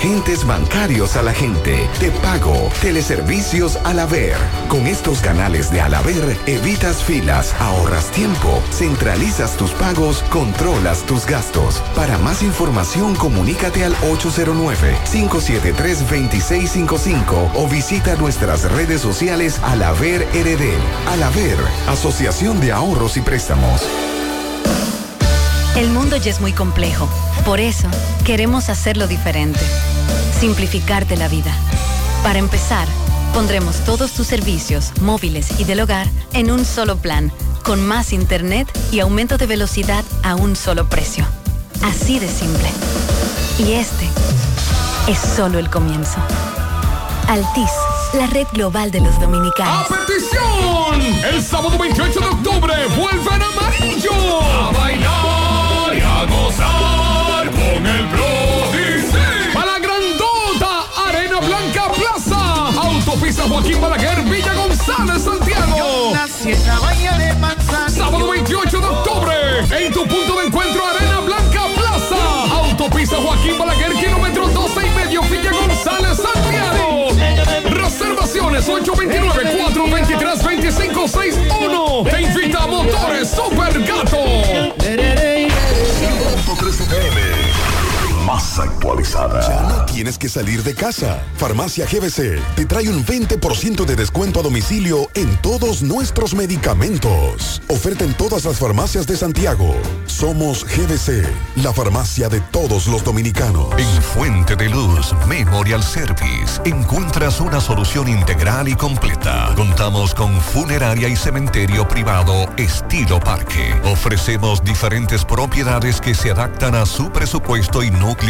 agentes bancarios a la gente, te pago, teleservicios al haber. Con estos canales de al haber, evitas filas, ahorras tiempo, centralizas tus pagos, controlas tus gastos. Para más información, comunícate al 809-573-2655 o visita nuestras redes sociales al haber RD. Al haber, Asociación de Ahorros y Préstamos. El mundo ya es muy complejo. Por eso, queremos hacerlo diferente. Simplificarte la vida. Para empezar, pondremos todos tus servicios, móviles y del hogar, en un solo plan, con más internet y aumento de velocidad a un solo precio. Así de simple. Y este es solo el comienzo. Altis, la red global de los dominicanos. ¡Atención! El sábado 28 de octubre vuelven a amarillo. A bailar a gozar con el Prodigy. Para la grandota Arena Blanca Plaza. Autopista Joaquín Balaguer, Villa González, Santiago. Sábado 28 de octubre. En tu punto de encuentro Arena Blanca Plaza. Autopista Joaquín Balaguer, kilómetro 12 y medio, Villa González, Santiago. Reservaciones 829-423-2561. Te invita a Motores Super Gato. Más actualizada. Ya no tienes que salir de casa. Farmacia GBC te trae un 20% de descuento a domicilio en todos nuestros medicamentos. Oferta en todas las farmacias de Santiago. Somos GBC, la farmacia de todos los dominicanos. En Fuente de Luz Memorial Service encuentras una solución integral y completa. Contamos con funeraria y cementerio privado estilo parque. Ofrecemos diferentes propiedades que se adaptan a su presupuesto y núcleo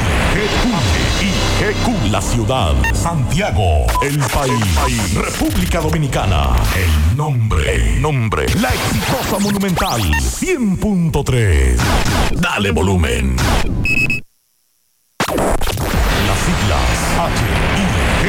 H-I-G-Q. La ciudad. Santiago. El país. República Dominicana. El nombre. El nombre. La exitosa Monumental. 100.3. Dale volumen. Las siglas H-I-G-Q.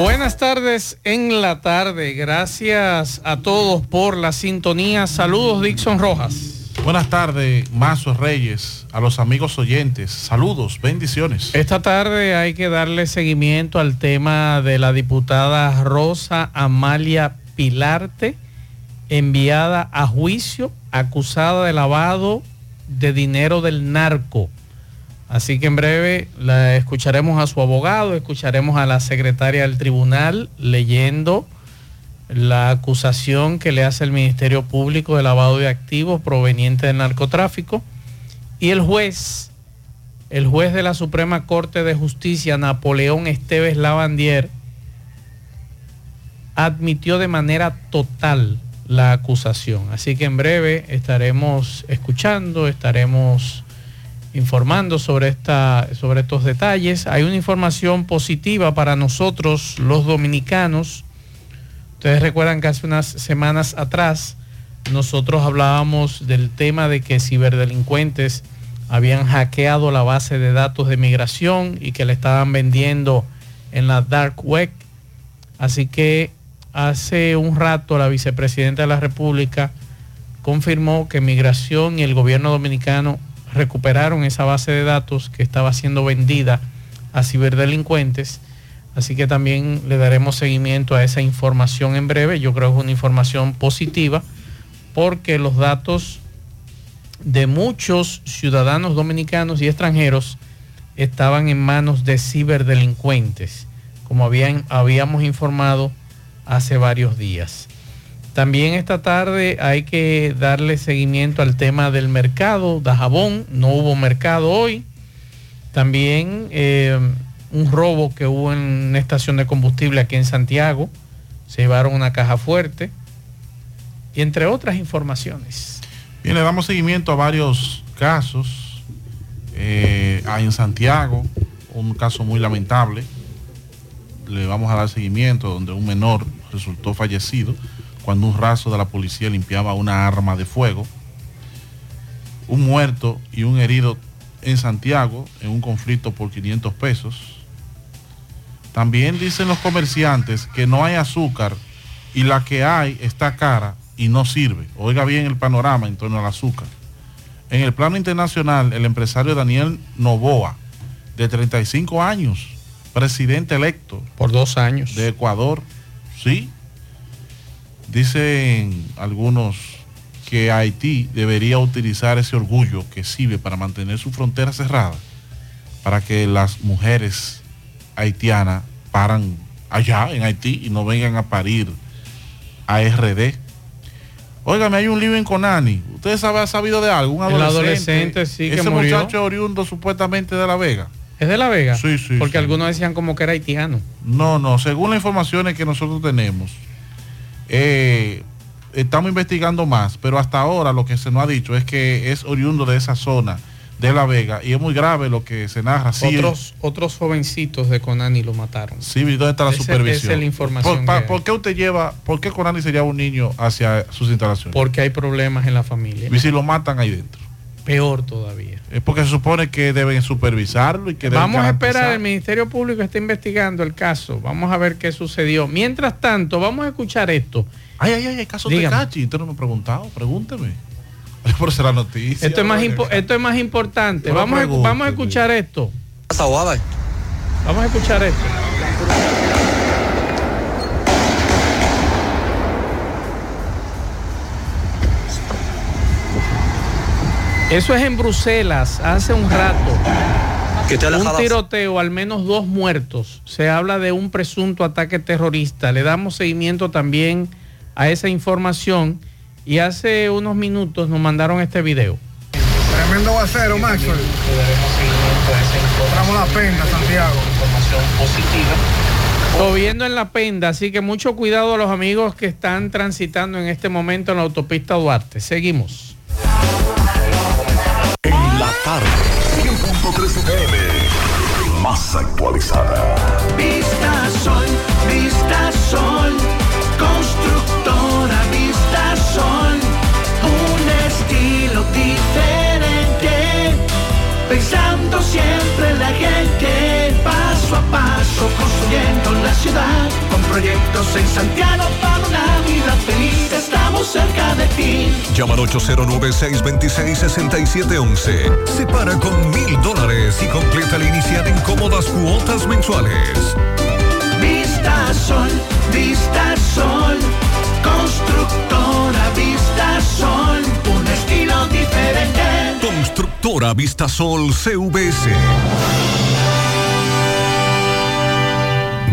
Buenas tardes en la tarde. Gracias a todos por la sintonía. Saludos, Dixon Rojas. Buenas tardes, Mazo Reyes, a los amigos oyentes. Saludos, bendiciones. Esta tarde hay que darle seguimiento al tema de la diputada Rosa Amalia Pilarte, enviada a juicio, acusada de lavado de dinero del narco. Así que en breve la escucharemos a su abogado, escucharemos a la secretaria del tribunal leyendo la acusación que le hace el Ministerio Público de lavado de activos proveniente del narcotráfico. Y el juez, el juez de la Suprema Corte de Justicia, Napoleón Esteves Lavandier, admitió de manera total la acusación. Así que en breve estaremos escuchando, estaremos informando sobre, esta, sobre estos detalles. Hay una información positiva para nosotros, los dominicanos. Ustedes recuerdan que hace unas semanas atrás nosotros hablábamos del tema de que ciberdelincuentes habían hackeado la base de datos de migración y que le estaban vendiendo en la dark web. Así que hace un rato la vicepresidenta de la República confirmó que Migración y el gobierno dominicano recuperaron esa base de datos que estaba siendo vendida a ciberdelincuentes. Así que también le daremos seguimiento a esa información en breve. Yo creo que es una información positiva porque los datos de muchos ciudadanos dominicanos y extranjeros estaban en manos de ciberdelincuentes, como habíamos informado hace varios días. También esta tarde hay que darle seguimiento al tema del mercado de jabón. No hubo mercado hoy. También eh, un robo que hubo en una estación de combustible aquí en Santiago. Se llevaron una caja fuerte. Y entre otras informaciones. Bien, le damos seguimiento a varios casos. Eh, en Santiago, un caso muy lamentable. Le vamos a dar seguimiento donde un menor resultó fallecido cuando un raso de la policía limpiaba una arma de fuego. Un muerto y un herido en Santiago en un conflicto por 500 pesos. También dicen los comerciantes que no hay azúcar y la que hay está cara y no sirve. Oiga bien el panorama en torno al azúcar. En el plano internacional, el empresario Daniel Novoa, de 35 años, presidente electo. Por dos años. De Ecuador, sí, Dicen algunos que Haití debería utilizar ese orgullo que sirve para mantener su frontera cerrada, para que las mujeres haitianas paran allá en Haití y no vengan a parir a RD. Óigame, hay un libro en Conani. ¿Ustedes saben, sabido de algo? Un adolescente. El adolescente sí Ese muchacho oriundo supuestamente de La Vega. ¿Es de La Vega? Sí, sí. Porque algunos decían como que era haitiano. No, no. Según las informaciones que nosotros tenemos, eh, estamos investigando más, pero hasta ahora lo que se nos ha dicho es que es oriundo de esa zona de La Vega y es muy grave lo que se narra. otros, otros jovencitos de Conani lo mataron. Sí, ¿dónde está la supervisión? Esa es la información. ¿Por, qué usted lleva, por qué Conani se lleva un niño hacia sus instalaciones? Porque hay problemas en la familia. ¿Y si lo matan ahí dentro? Peor todavía. Es porque se supone que deben supervisarlo y que Vamos a esperar, el Ministerio Público está investigando el caso. Vamos a ver qué sucedió. Mientras tanto, vamos a escuchar esto. Ay, ay, ay, hay casos de Cachi. Usted no me ha preguntado, pregúnteme. Por ser la noticia. Esto es más, esto es más importante. Vamos a, vamos a escuchar esto. Vamos a escuchar esto. Eso es en Bruselas, hace un rato. Un tiroteo, al menos dos muertos. Se habla de un presunto ataque terrorista. Le damos seguimiento también a esa información y hace unos minutos nos mandaron este video. Tremendo acero, Maxwell. Encontramos la penda, Santiago. Información positiva. Lloviendo en la penda, así que mucho cuidado a los amigos que están transitando en este momento en la autopista Duarte. Seguimos tarde. 100.3 FM. Más actualizada. Vista Sol, Vista Sol. Constructora Vista Sol. Un estilo diferente. Pensando siempre en la gente. Paso a paso construyendo la ciudad. Proyectos en Santiago para una vida feliz. Estamos cerca de ti. Llama al 809-626-6711. Separa con mil dólares y completa la inicial en cómodas cuotas mensuales. Vista Sol, Vista Sol. Constructora Vista Sol. Un estilo diferente. Constructora Vista Sol CVS.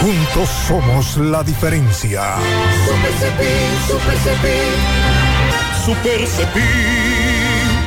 Juntos somos la diferencia. Super Cepín, Super Cepín. Super Cepín,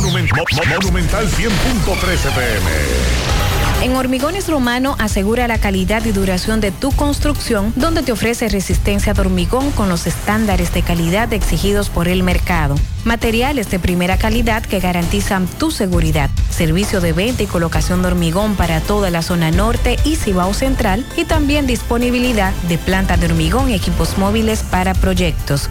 Monument- Mo- Mo- Monumental 100.13 pm. En Hormigones Romano asegura la calidad y duración de tu construcción, donde te ofrece resistencia de hormigón con los estándares de calidad exigidos por el mercado. Materiales de primera calidad que garantizan tu seguridad. Servicio de venta y colocación de hormigón para toda la zona norte y Cibao Central y también disponibilidad de planta de hormigón y equipos móviles para proyectos.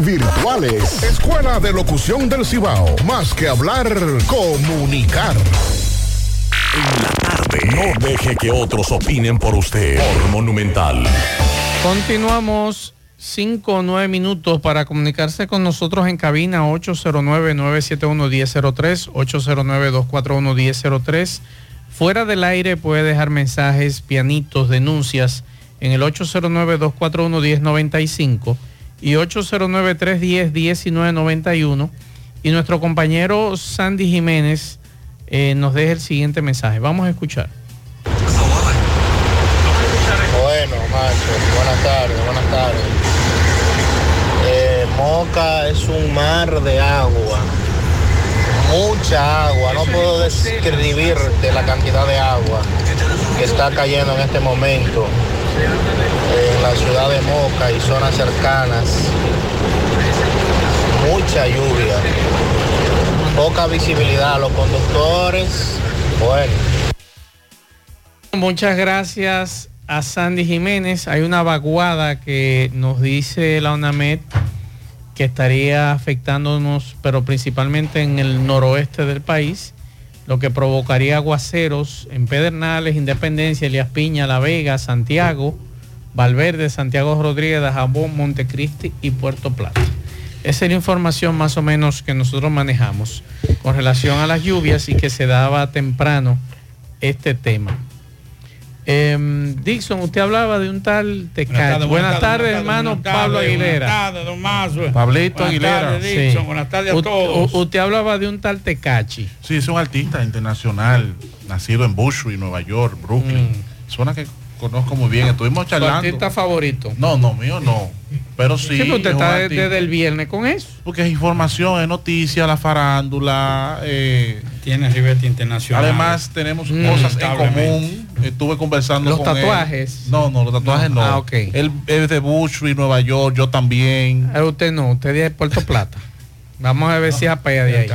virtuales. Escuela de Locución del Cibao. Más que hablar, comunicar. No deje que otros opinen por usted. Por Monumental. Continuamos 5 o 9 minutos para comunicarse con nosotros en cabina 809-971-1003, 809-241-1003. Fuera del aire puede dejar mensajes, pianitos, denuncias en el 809-241-1095 y 809-310-1991. Y nuestro compañero Sandy Jiménez eh, nos deja el siguiente mensaje. Vamos a escuchar. Bueno, macho, buenas tardes, buenas tardes. Eh, Moca es un mar de agua, mucha agua, no puedo describirte la cantidad de agua que está cayendo en este momento en la ciudad de Moca y zonas cercanas. Mucha lluvia, poca visibilidad, los conductores, bueno. Muchas gracias a Sandy Jiménez. Hay una vaguada que nos dice la UNAMED que estaría afectándonos, pero principalmente en el noroeste del país, lo que provocaría aguaceros en Pedernales, Independencia, Elías Piña, La Vega, Santiago, Valverde, Santiago Rodríguez, Dajabón, Montecristi y Puerto Plata. Esa es la información más o menos que nosotros manejamos con relación a las lluvias y que se daba temprano este tema. Em, Dixon, usted hablaba de un tal Tecachi. Buenas tardes, hermano Pablo Aguilera. Buenas tardes, don Mazo. Pablito Buenas Aguilera. tardes, Dixon. Sí. Buenas tardes a U- todos. u- usted hablaba de un tal Tecachi. Sí, es un artista internacional, nacido en Bushwick, Nueva York, Brooklyn. Zona que conozco muy bien. Estuvimos ¿Tu charlando. artista favorito? No, no, mío no. Pero sí. Sí, pero usted es está desde el viernes con eso. Porque es información, es noticia, la farándula. eh, Tiene ribete internacional. Además, tenemos Mm. cosas en común. Estuve conversando Los con él. tatuajes. No, no, los tatuajes no. Ah, ok. Él es de Bushwick, Nueva York, yo también. Ah, usted no, usted es de Puerto Plata. Vamos a ver si apea de ahí.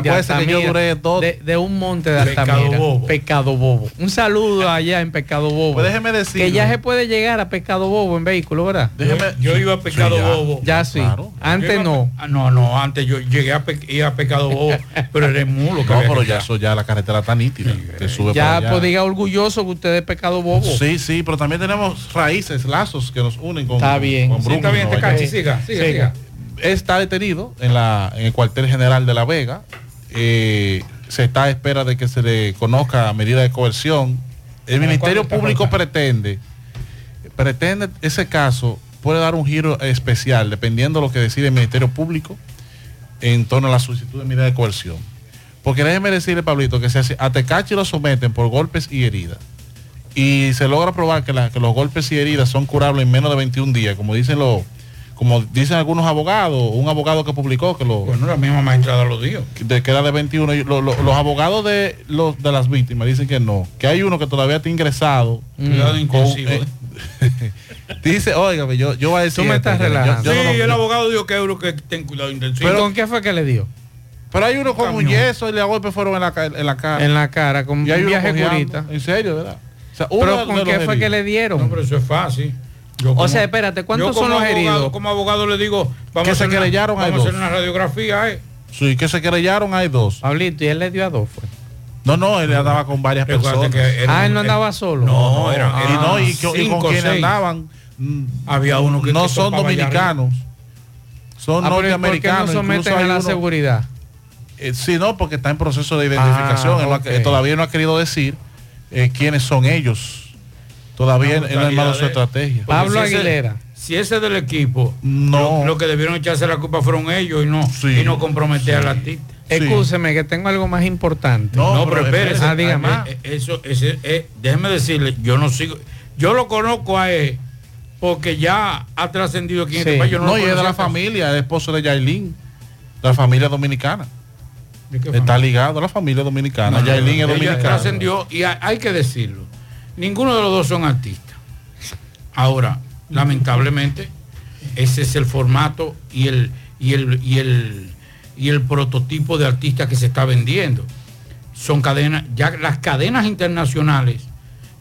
Que yo duré dos- De, de un monte de Pecado Altamira. Bobo. Pecado Bobo. Un saludo allá en Pecado Bobo. Pues déjeme decirle. Que ya se puede llegar a Pecado Bobo en vehículo, ¿verdad? Déjeme- Yo iba a Pecado Sí, ya. Bobo. Ya sí. Claro. Antes a no. ah, no, no, antes yo llegué a, pe- ir a Pecado Bobo, pero era el mulo que No, pero ya eso ya la carretera está nítida. sube Ya pues diga orgulloso que usted es Pecado Bobo. Sí, sí, pero también tenemos raíces, lazos que nos unen con. Está bien. con Sí, Brooklyn, está bien, Nueva Tecachi, York. siga, siga, Siga. Está detenido en, la, en el cuartel general de La Vega. Eh, se está a espera de que se le conozca medida de coerción. El Ministerio ¿cuánto está Público pretende, pretende ese caso, puede dar un giro especial dependiendo de lo que decide el Ministerio Público en torno a la solicitud de medida de coerción. Porque déjeme decirle, Pablito, que si hace- a Tecachi lo someten por golpes y heridas y se logra probar que, la- que los golpes y heridas son curables en menos de 21 días, como dicen los como dicen algunos abogados, un abogado que publicó que, lo, Bueno, la misma magistrada lo dijo. de, que era de 21, y lo- lo- los abogados de, los, de las víctimas dicen que no, que hay uno que todavía está ingresado. Cuidado con- intensivo. eh, dice, óigame, yo, yo voy a decir... Tú me esto, estás yo- yo- relajando. yo sí, no- el abogado dijo que euro que ten cuidado intensivo. ¿Y con qué fue que le dio? Pero hay uno con un yeso y le golpes fueron en la, en la cara. En la cara, con y un uno viaje curita. En serio, ¿verdad? O sea, uno Pero ¿con qué fue que le dieron? No, pero eso es fácil. Yo O sea, espérate, ¿cuántos son como los abogado- heridos? Como abogado le digo, vamos a se hacer una- querellaron, hay vamos a hacer dos. una radiografía, eh. Sí, que se querellaron, hay dos. Pablito, y él le dio a dos, fue. No, no, él andaba con varias personas. que era Ah, él no andaba solo. No, era, y no, y, con quienes andaban Había uno que no que son dominicanos. Son Ah, ¿y ¿Por qué no norteamericanos. someten a la uno- seguridad? Eh, sí, no, porque está en proceso de identificación. Ah, Él todavía no ha querido decir eh, quiénes son ellos. Todavía él no ha armado su estrategia. Pablo si ese- Aguilera. Si ese es del equipo, No. lo, lo que debieron echarse la culpa fueron ellos y no, Sí. y no comprometer al artista. Escúcheme, que tengo algo más importante. No, No, pero espérese. Ah, dígame. Ah, eh, Eso, ese, eh, déjeme decirle, yo no sigo, yo lo conozco a él porque ya ha trascendido aquí en Sí. este país. Yo no, No, lo y es de la familia, es esposo de Yailin, de la familia dominicana. ¿De qué Está familia? ligado a la familia dominicana. No, no, Yailin es ella dominicana. trascendió y hay, hay que decirlo. Ninguno de los dos son artistas. Ahora, lamentablemente, ese es el formato y el, y el, y el, y el prototipo de artista que se está vendiendo. Son cadenas, ya las cadenas internacionales,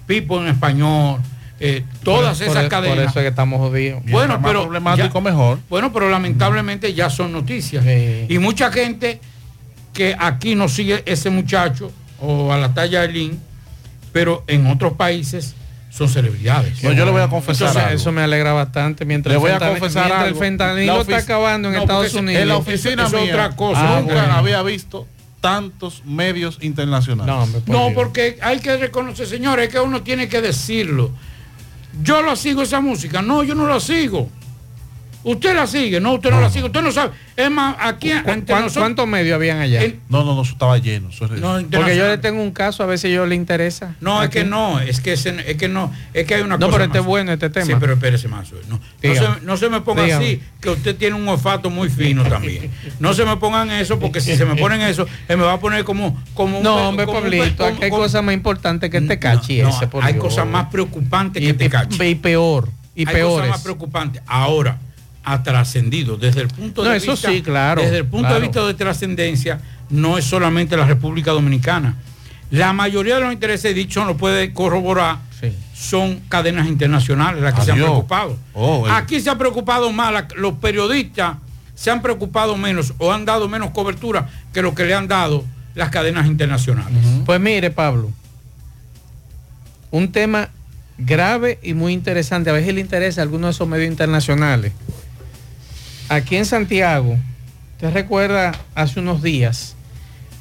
Pipo en español, eh, todas Por- esas por, cadenas. Por eso es que estamos jodidos. Bueno, Mientras más pero problemático ya- mejor. Bueno, pero lamentablemente ya son noticias. Sí. Y mucha gente que aquí no sigue ese muchacho o a la talla de Lin, pero en otros países son celebridades. No, yo le voy a confesar Entonces, algo. eso me alegra bastante. Mientras, Le voy el a confesar algo. el fentanilo está acabando en No, Estados Unidos. En la oficina es otra cosa. Ah, nunca bueno. había visto tantos medios internacionales. No, por No, porque hay que reconocer, señores, que uno tiene que decirlo. Yo la sigo esa música. No, yo no la sigo. Usted la sigue, no, usted no, la sigue, usted no sabe. Es más, aquí ¿Cu- entre cuán- nosotros- ¿Cuántos medios habían allá? No, no, no, eso estaba lleno. eso es- no, Porque yo le tengo un caso, a ver si yo le interesa. No, es que no, es que, ese- es que no, es que hay una No, cosa pero este es bueno este tema. Sí, pero espérese más. No, no, se, no se me ponga Dígame. así, que usted tiene un olfato muy fino también. No se me pongan eso, porque si se me ponen eso, se me va a poner como, como un No, hombre, como un Pablito, como- aquí hay cosas más importantes que este cachi No, ese, por hay Dios. cosas más preocupantes que y, te y- cachi. y peor. Y hay cosas peores. más preocupantes. Ahora, ha trascendido desde el punto No, de eso vista. sí, claro, Desde el punto claro. de vista de trascendencia, no es solamente la República Dominicana. La mayoría de los intereses, dicho lo puede corroborar, Sí. son cadenas internacionales las que se han preocupado. Oh, eh. Aquí se ha preocupado más, la- los periodistas se han preocupado menos o han dado menos cobertura que lo que le han dado las cadenas internacionales. Pues mire, Pablo, un tema grave y muy interesante. A si le interesa a alguno de esos medios internacionales. Aquí en Santiago, ¿usted recuerda hace unos días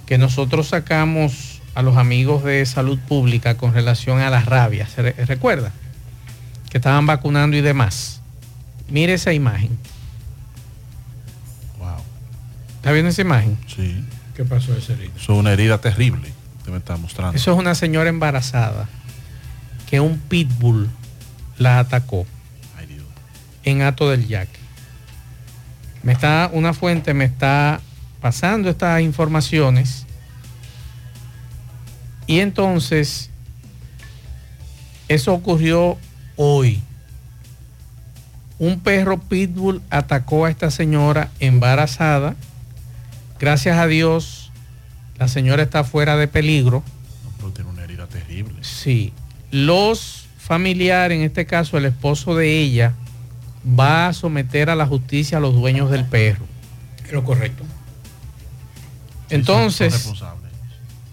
que nosotros sacamos a los amigos de salud pública con relación a las rabias? ¿Se re- recuerda? Que estaban vacunando y demás. Mire esa imagen. Wow. ¿Está viendo esa imagen? Sí. ¿Qué pasó ese herida? Eso es una herida terrible. Usted me está mostrando. Eso es una señora embarazada que un pitbull la atacó Ay, Dios. en Ato del Yaque. Me está, una fuente me está pasando estas informaciones y entonces eso ocurrió hoy. Un perro pitbull atacó a esta señora embarazada Gracias a Dios, la señora está fuera de peligro. Pero tiene una herida terrible. Sí. Los familiares, en este caso el esposo de ella, va a someter a la justicia a los dueños del perro. Es lo correcto. Entonces, Son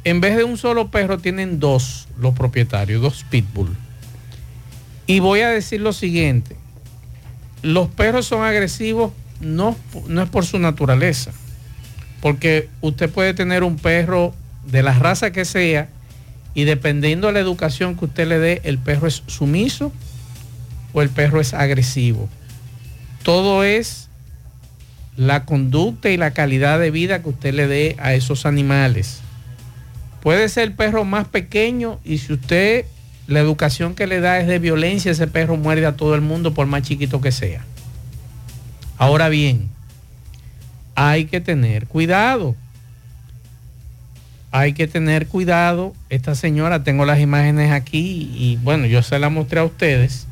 en vez de un solo perro, tienen dos los propietarios, dos pitbull. Y voy a decir lo siguiente, los perros son agresivos no, no es por su naturaleza, porque usted puede tener un perro de la raza que sea y dependiendo de la educación que usted le dé, el perro es sumiso o el perro es agresivo. Todo es la conducta y la calidad de vida que usted le dé a esos animales. Puede ser el perro más pequeño y si usted la educación que le da es de violencia, ese perro muerde a todo el mundo por más chiquito que sea. Ahora bien, hay que tener cuidado. Hay que tener cuidado. Esta señora, tengo las imágenes aquí y bueno, yo se las mostré a ustedes.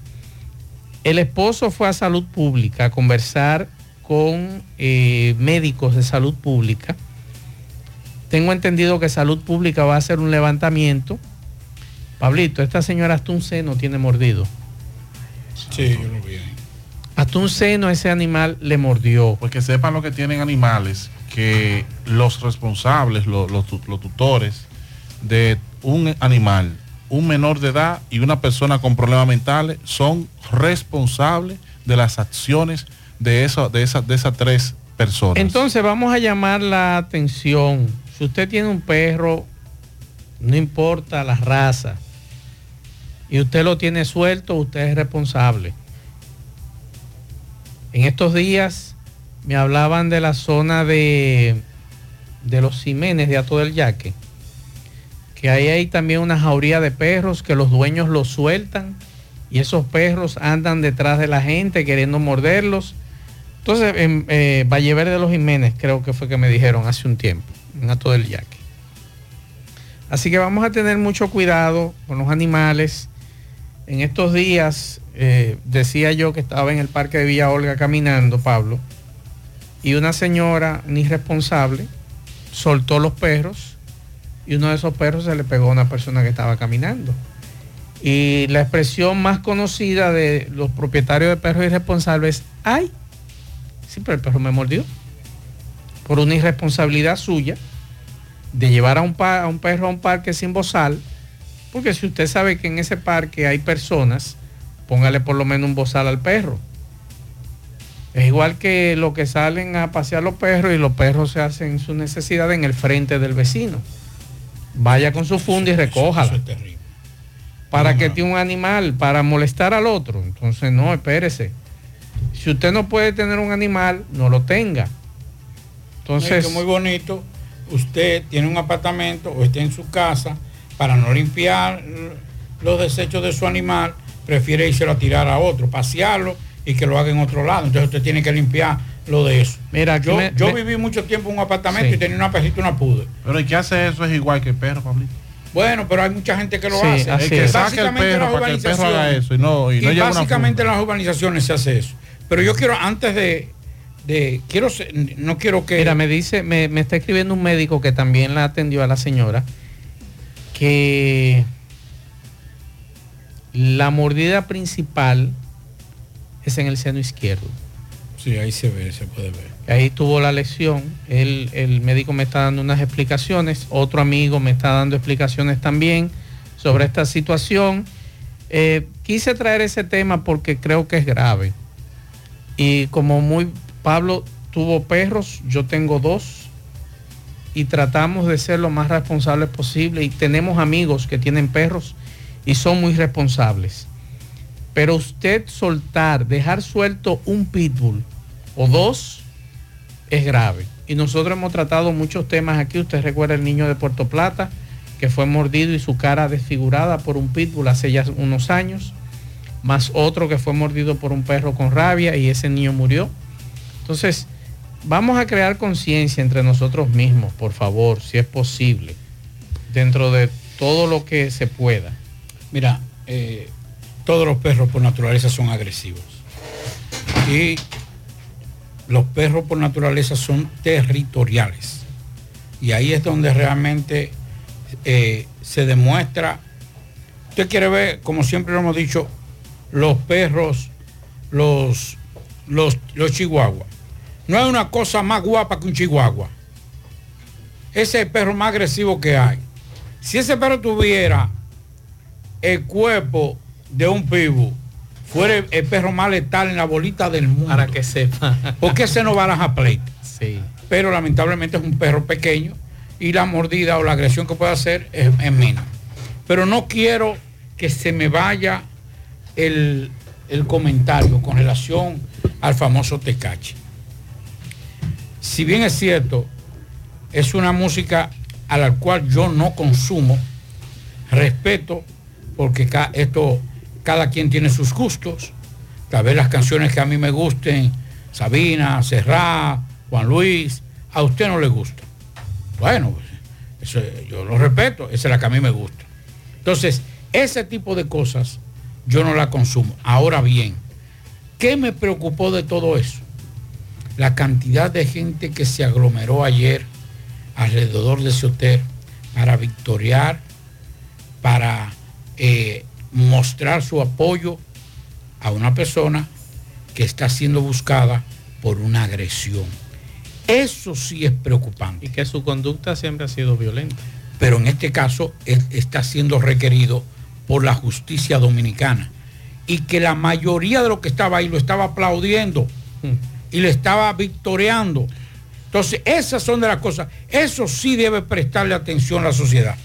El esposo fue a salud pública a conversar con eh, médicos de salud pública. Tengo entendido que salud pública va a hacer un levantamiento. Pablito, esta señora hasta un seno tiene mordido. Sí, yo lo vi ahí. Hasta un seno ese animal le mordió. Porque sepan lo que tienen animales, que los responsables, los tutores de un animal, un menor de edad y una persona con problemas mentales son responsables de las acciones de, de, esas, de esas tres personas. Entonces vamos a llamar la atención. Si usted tiene un perro, no importa la raza, y usted lo tiene suelto, usted es responsable. En estos días me hablaban de la zona de, de los Jiménez de Ato del Yaque, que ahí hay también una jauría de perros que los dueños los sueltan y esos perros andan detrás de la gente queriendo morderlos. Entonces, en eh, Valle Verde de los Jiménez, creo que fue que me dijeron hace un tiempo, en Ato del Yaque. Así que vamos a tener mucho cuidado con los animales. En estos días, eh, decía yo que estaba en el parque de Villa Olga caminando, Pablo, y una señora, una irresponsable, soltó los perros y uno de esos perros se le pegó a una persona que estaba caminando. Y la expresión más conocida de los propietarios de perros irresponsables es, ay, sí, pero el perro me mordió. Por una irresponsabilidad suya de llevar a un, a un perro a un parque sin bozal, porque si usted sabe que en ese parque hay personas, póngale por lo menos un bozal al perro. Es igual que los que salen a pasear los perros y los perros se hacen su necesidad en el frente del vecino. Vaya con su funda y recójala. ¿Para que tiene un animal? Para molestar al otro. Entonces, no, espérese. Si usted no puede tener un animal, no lo tenga. Entonces, Es muy bonito. Usted tiene un apartamento o está en su casa para no limpiar los desechos de su animal, prefiere irse a tirar a otro, pasearlo y que lo haga en otro lado. Entonces usted tiene que limpiar lo de eso. Mira, yo, me- yo me- viví mucho tiempo en un apartamento Sí. y tenía una perrita y una pude. Pero el que hace eso es igual que el perro, Pablito. Bueno, pero hay mucha gente que lo Sí, hace. así El que es. saque el Básicamente perro las para que el perro haga urbanizaciones- eso y no, y no y lleve una básicamente en las urbanizaciones se hace eso. Pero yo quiero, antes de, de quiero, no quiero que... Mira, me dice, me, me está escribiendo un médico que también la atendió a la señora, que la mordida principal es en el seno izquierdo. Sí, ahí se ve, se puede ver. Ahí tuvo la lesión. El, el médico me está dando unas explicaciones. Otro amigo me está dando explicaciones también sobre esta situación. Eh, quise traer ese tema porque creo que es grave. Y como muy Pablo tuvo perros, yo tengo dos. Y tratamos de ser lo más responsables posible. Y tenemos amigos que tienen perros y son muy responsables. Pero usted soltar, dejar suelto un pitbull o dos es grave. Y nosotros hemos tratado muchos temas aquí. Usted recuerda el niño de Puerto Plata que fue mordido y su cara desfigurada por un pitbull hace ya unos años. Más otro que fue mordido por un perro con rabia y ese niño murió. Entonces, vamos a crear conciencia entre nosotros mismos, por favor, si es posible, dentro de todo lo que se pueda. Mira, eh, todos los perros por naturaleza son agresivos. Y los perros por naturaleza son territoriales. Y ahí es donde realmente eh, se demuestra, usted quiere ver, como siempre lo hemos dicho, los perros, los, los, los chihuahuas. No hay una cosa más guapa que un chihuahua. Ese es el perro más agresivo que hay. Si ese perro tuviera el cuerpo de un pibu, fuera el, el perro más letal en la bolita del mundo. Para que sepa. Porque ese no baraja pleito. Sí. Pero lamentablemente es un perro pequeño y la mordida o la agresión que puede hacer es, es mínima. Pero no quiero que se me vaya el, el comentario con relación al famoso Tecachi. Si bien es cierto, es una música a la cual yo no consumo, respeto, porque esto, cada quien tiene sus gustos. Tal vez las canciones que a mí me gusten, Sabina, Serrá, Juan Luis, a usted no le gusta. Bueno, eso, yo lo respeto, esa es la que a mí me gusta. Entonces, ese tipo de cosas yo no la consumo. Ahora bien, ¿qué me preocupó de todo eso? La cantidad de gente que se aglomeró ayer alrededor de ese hotel para victoriar, para eh, mostrar su apoyo a una persona que está siendo buscada por una agresión. Eso sí es preocupante. Y que su conducta siempre ha sido violenta. Pero en este caso está siendo requerido por la justicia dominicana. Y que la mayoría de los que estaba ahí lo estaba aplaudiendo y le estaba victoriando. Entonces, esas son de las cosas. Eso sí debe prestarle atención a la sociedad.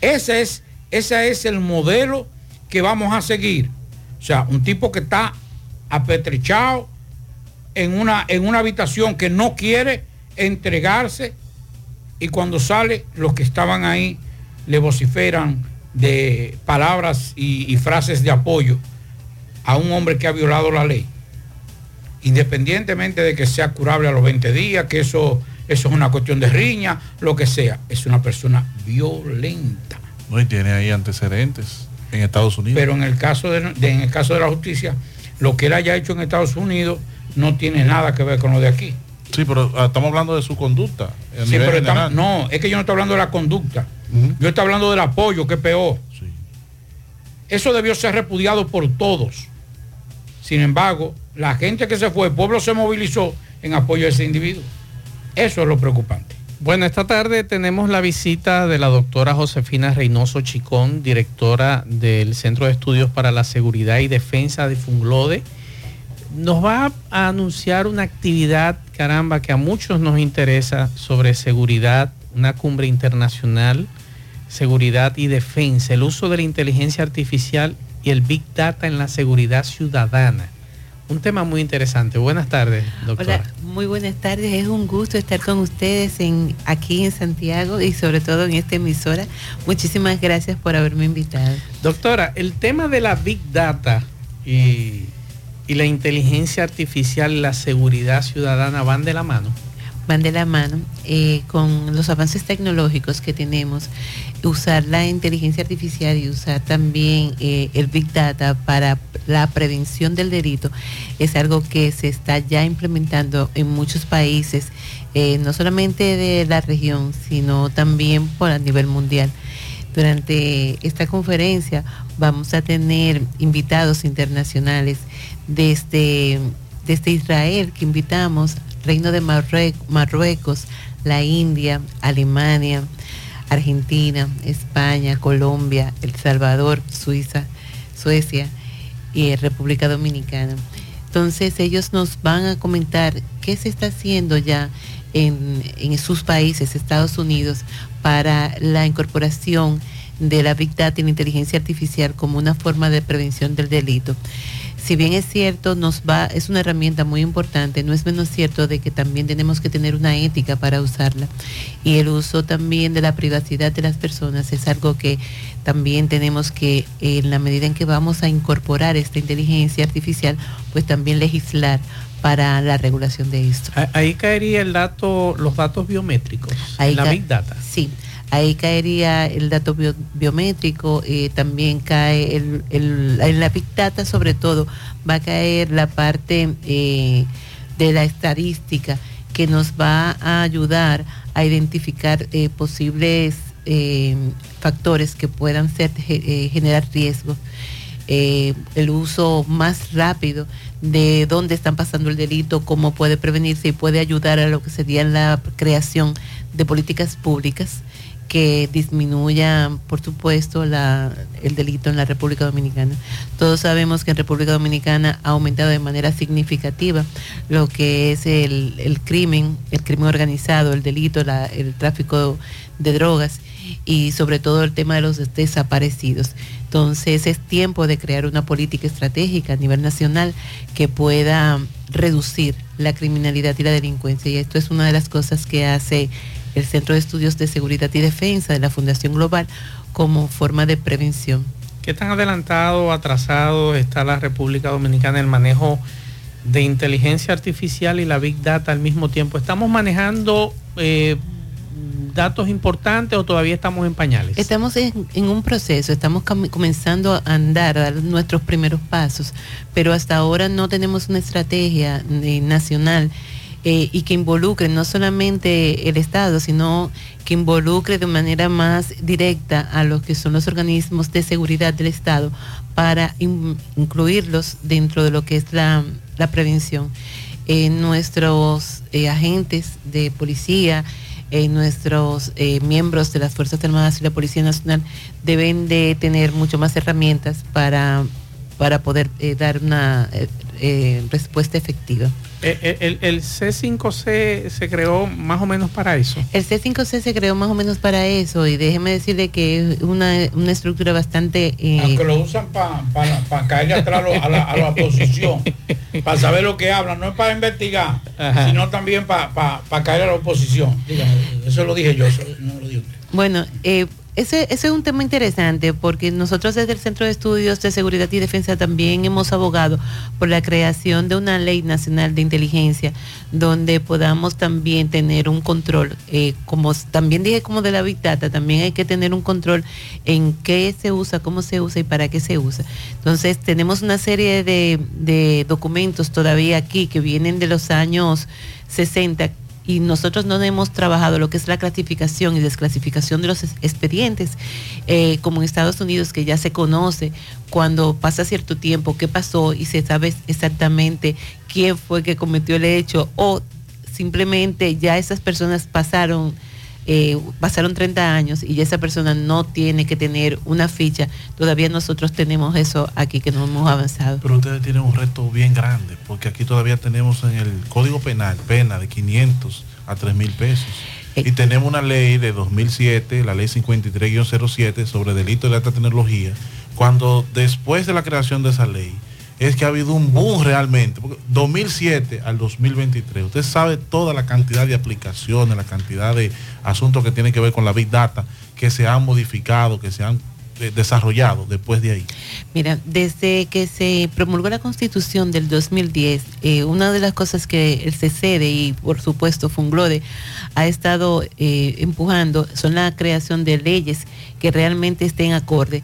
Ese es, ese es el modelo que vamos a seguir. O sea, un tipo que está apetrechado en una, en una habitación que no quiere entregarse y cuando sale los que estaban ahí le vociferan de palabras y, frases de apoyo a un hombre que ha violado la ley. Independientemente de que sea curable a los 20 días, que eso, eso es una cuestión de riña, lo que sea, es una persona violenta. No, y tiene ahí antecedentes en Estados Unidos. Pero en el caso de, de- en el caso de la justicia, lo que él haya hecho en Estados Unidos no tiene nada que ver con lo de aquí. Sí, pero ah, estamos hablando de su conducta. Sí, nivel pero estamos- no, es que yo no estoy hablando de la conducta. Yo estoy hablando del apoyo, que es peor. Eso debió ser repudiado por todos. Sin embargo, la gente que se fue, el pueblo se movilizó en apoyo a ese individuo. Eso es lo preocupante. Bueno, esta tarde tenemos la visita de la doctora Josefina Reynoso Chicón, directora del Centro de Estudios para la Seguridad y Defensa de Funglode. Nos va a anunciar una actividad, caramba, que a muchos nos interesa sobre seguridad, una cumbre internacional, seguridad y defensa, el uso de la inteligencia artificial y el Big Data en la seguridad ciudadana. Un tema muy interesante. Buenas tardes, doctora. Hola, muy buenas tardes. Es un gusto estar con ustedes en, aquí en Santiago y sobre todo en esta emisora. Muchísimas gracias por haberme invitado. Doctora, el tema de la Big Data y, y la inteligencia artificial la seguridad ciudadana van de la mano. Van de la mano eh, con los avances tecnológicos que tenemos. Usar la inteligencia artificial y usar también eh, el Big Data para la prevención del delito es algo que se está ya implementando en muchos países, eh, no solamente de la región, sino también por a nivel mundial. Durante esta conferencia vamos a tener invitados internacionales desde, desde Israel que invitamos, Reino de Marrue- Marruecos, la India, Alemania, Argentina, España, Colombia, El Salvador, Suiza, Suecia y eh, República Dominicana. Entonces ellos nos van a comentar qué se está haciendo ya en, en sus países, Estados Unidos, para la incorporación de la Big Data y la inteligencia artificial como una forma de prevención del delito. Si bien es cierto, nos va, es una herramienta muy importante, no es menos cierto de que también tenemos que tener una ética para usarla. Y el uso también de la privacidad de las personas es algo que también tenemos que, en la medida en que vamos a incorporar esta inteligencia artificial, pues también legislar para la regulación de esto. Ahí caería el dato, los datos biométricos, Ahí la Big Data. Sí, ahí caería el dato bio- biométrico, eh, también cae en la Big sobre todo, va a caer la parte eh, de la estadística que nos va a ayudar a identificar eh, posibles factores que puedan generar riesgos. El uso más rápido de dónde están pasando el delito, cómo puede prevenirse y puede ayudar a lo que sería la creación de políticas públicas que disminuyan, por supuesto, el delito en la República Dominicana. Todos sabemos que en República Dominicana ha aumentado de manera significativa lo que es el, crimen, el crimen organizado, el delito, el tráfico de drogas y sobre todo el tema de los desaparecidos. Entonces es tiempo de crear una política estratégica a nivel nacional que pueda reducir la criminalidad y la delincuencia. Y esto es una de las cosas que hace el Centro de Estudios de Seguridad y Defensa de la Fundación Global como forma de prevención. ¿Qué tan adelantado o atrasado está la República Dominicana en el manejo de inteligencia artificial y la Big Data al mismo tiempo? ¿Estamos manejando eh, datos importantes o todavía estamos en pañales? Estamos en, en un proceso, estamos comenzando a andar, a dar nuestros primeros pasos, pero hasta ahora no tenemos una estrategia eh, nacional eh, y que involucre no solamente el Estado, sino que involucre de manera más directa a los que son los organismos de seguridad del Estado para in- incluirlos dentro de lo que es la, la prevención. Eh, nuestros eh, agentes de policía, nuestros miembros de las Fuerzas Armadas y la Policía Nacional deben de tener mucho más herramientas para, para poder dar una eh, respuesta efectiva. Eh, eh, El, el C5C se creó más o menos para eso. El C5C se creó más o menos para eso y déjeme decirle que es una, una estructura bastante... eh, Aunque lo usan para caerle atrás a, lo- a la, a la oposición, para saber lo que hablan, no es para investigar, Ajá. sino también para caer a la oposición. Dígame, eso lo dije yo, eso no lo usted. Bueno, eh, ese, ese es un tema interesante porque nosotros desde el Centro de Estudios de Seguridad y Defensa también hemos abogado por la creación de una ley nacional de inteligencia donde podamos también tener un control, eh, como también dije como de la Big también hay que tener un control en qué se usa, cómo se usa y para qué se usa. Entonces tenemos una serie de, de documentos todavía aquí que vienen de los años 60 y nosotros no hemos trabajado lo que es la clasificación y desclasificación de los es- expedientes, eh, como en Estados Unidos, que ya se conoce cuando pasa cierto tiempo qué pasó y se sabe exactamente quién fue que cometió el hecho o simplemente ya esas personas pasaron. Eh, pasaron 30 años y ya esa persona no tiene que tener una ficha. Todavía nosotros tenemos eso aquí que no hemos avanzado. Pero ustedes tienen un reto bien grande, porque aquí todavía tenemos en el Código Penal pena de 500 a 3 mil pesos. Y tenemos una ley de 2007, la ley 53-07 sobre delito de alta tecnología, cuando después de la creación de esa ley, es que ha habido un boom realmente. Porque 2007 al 2023, usted sabe toda la cantidad de aplicaciones, la cantidad de asuntos que tienen que ver con la Big Data, que se han modificado, que se han eh, desarrollado después de ahí. Mira, desde que se promulgó la constitución del 2010, eh, una de las cosas que el CCD y por supuesto Funglode ha estado eh, empujando son la creación de leyes que realmente estén acorde.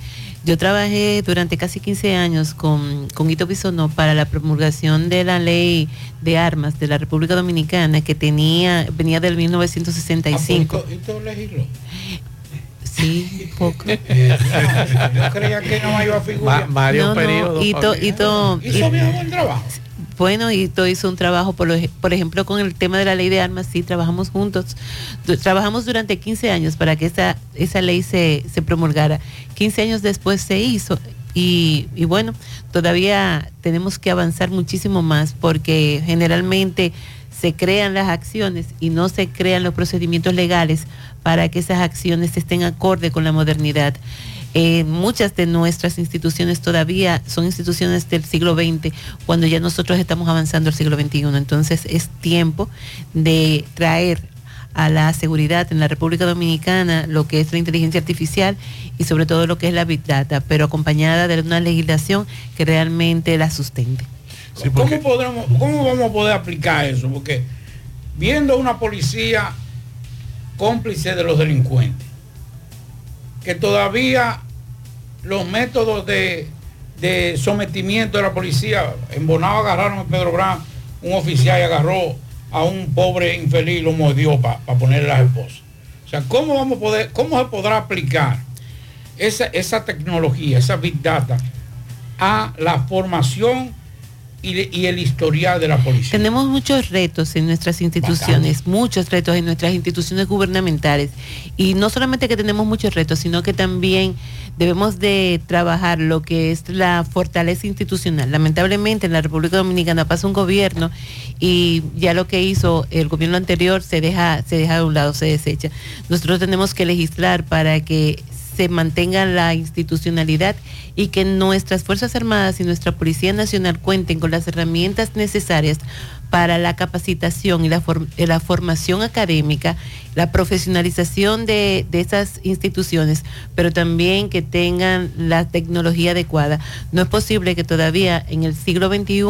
Yo trabajé durante casi 15 años con, con Ito Bisonó para la promulgación de la ley de armas de la República Dominicana que tenía, venía del 1965. ¿Y tú legislo? Sí, poco. Yo creía que no iba a figurar. No, no, Ito, Ito- Hizo bien buen trabajo. Bueno, Ito hizo un trabajo, por, lo ej- por ejemplo, con el tema de la ley de armas, sí, trabajamos juntos. Trabajamos durante 15 años para que esa, esa ley se, se promulgara. 15 años después se hizo. Y, y bueno, todavía tenemos que avanzar muchísimo más porque generalmente se crean las acciones y no se crean los procedimientos legales para que esas acciones estén acorde con la modernidad. Eh, muchas de nuestras instituciones todavía son instituciones del siglo XX, cuando ya nosotros estamos avanzando al siglo XXI. Entonces es tiempo de traer a la seguridad en la República Dominicana lo que es la inteligencia artificial y sobre todo lo que es la Big Data, pero acompañada de una legislación que realmente la sustente. ¿Cómo, podremos, ¿Cómo vamos a poder aplicar eso? Porque viendo una policía cómplice de los delincuentes, que todavía los métodos de, de sometimiento de la policía, en Bonao agarraron a Pedro Brán, un oficial y agarró a un pobre infeliz y lo mordió para ponerle las esposas. O sea, ¿cómo vamos a poder, cómo se podrá aplicar esa, esa tecnología, esa big data a la formación y, el historial de la policía? Tenemos muchos retos en nuestras instituciones, muchos retos en nuestras instituciones gubernamentales. Y no solamente que tenemos muchos retos, sino que también debemos de trabajar lo que es la fortaleza institucional. Lamentablemente en la República Dominicana pasa un gobierno y ya lo que hizo el gobierno anterior se deja, se deja de un lado, se desecha. Nosotros tenemos que legislar para que se mantenga la institucionalidad y que nuestras Fuerzas Armadas y nuestra Policía Nacional cuenten con las herramientas necesarias para la capacitación y la, eh, formación académica, la profesionalización de, esas instituciones, pero también que tengan la tecnología adecuada. No es posible que todavía en el siglo XXI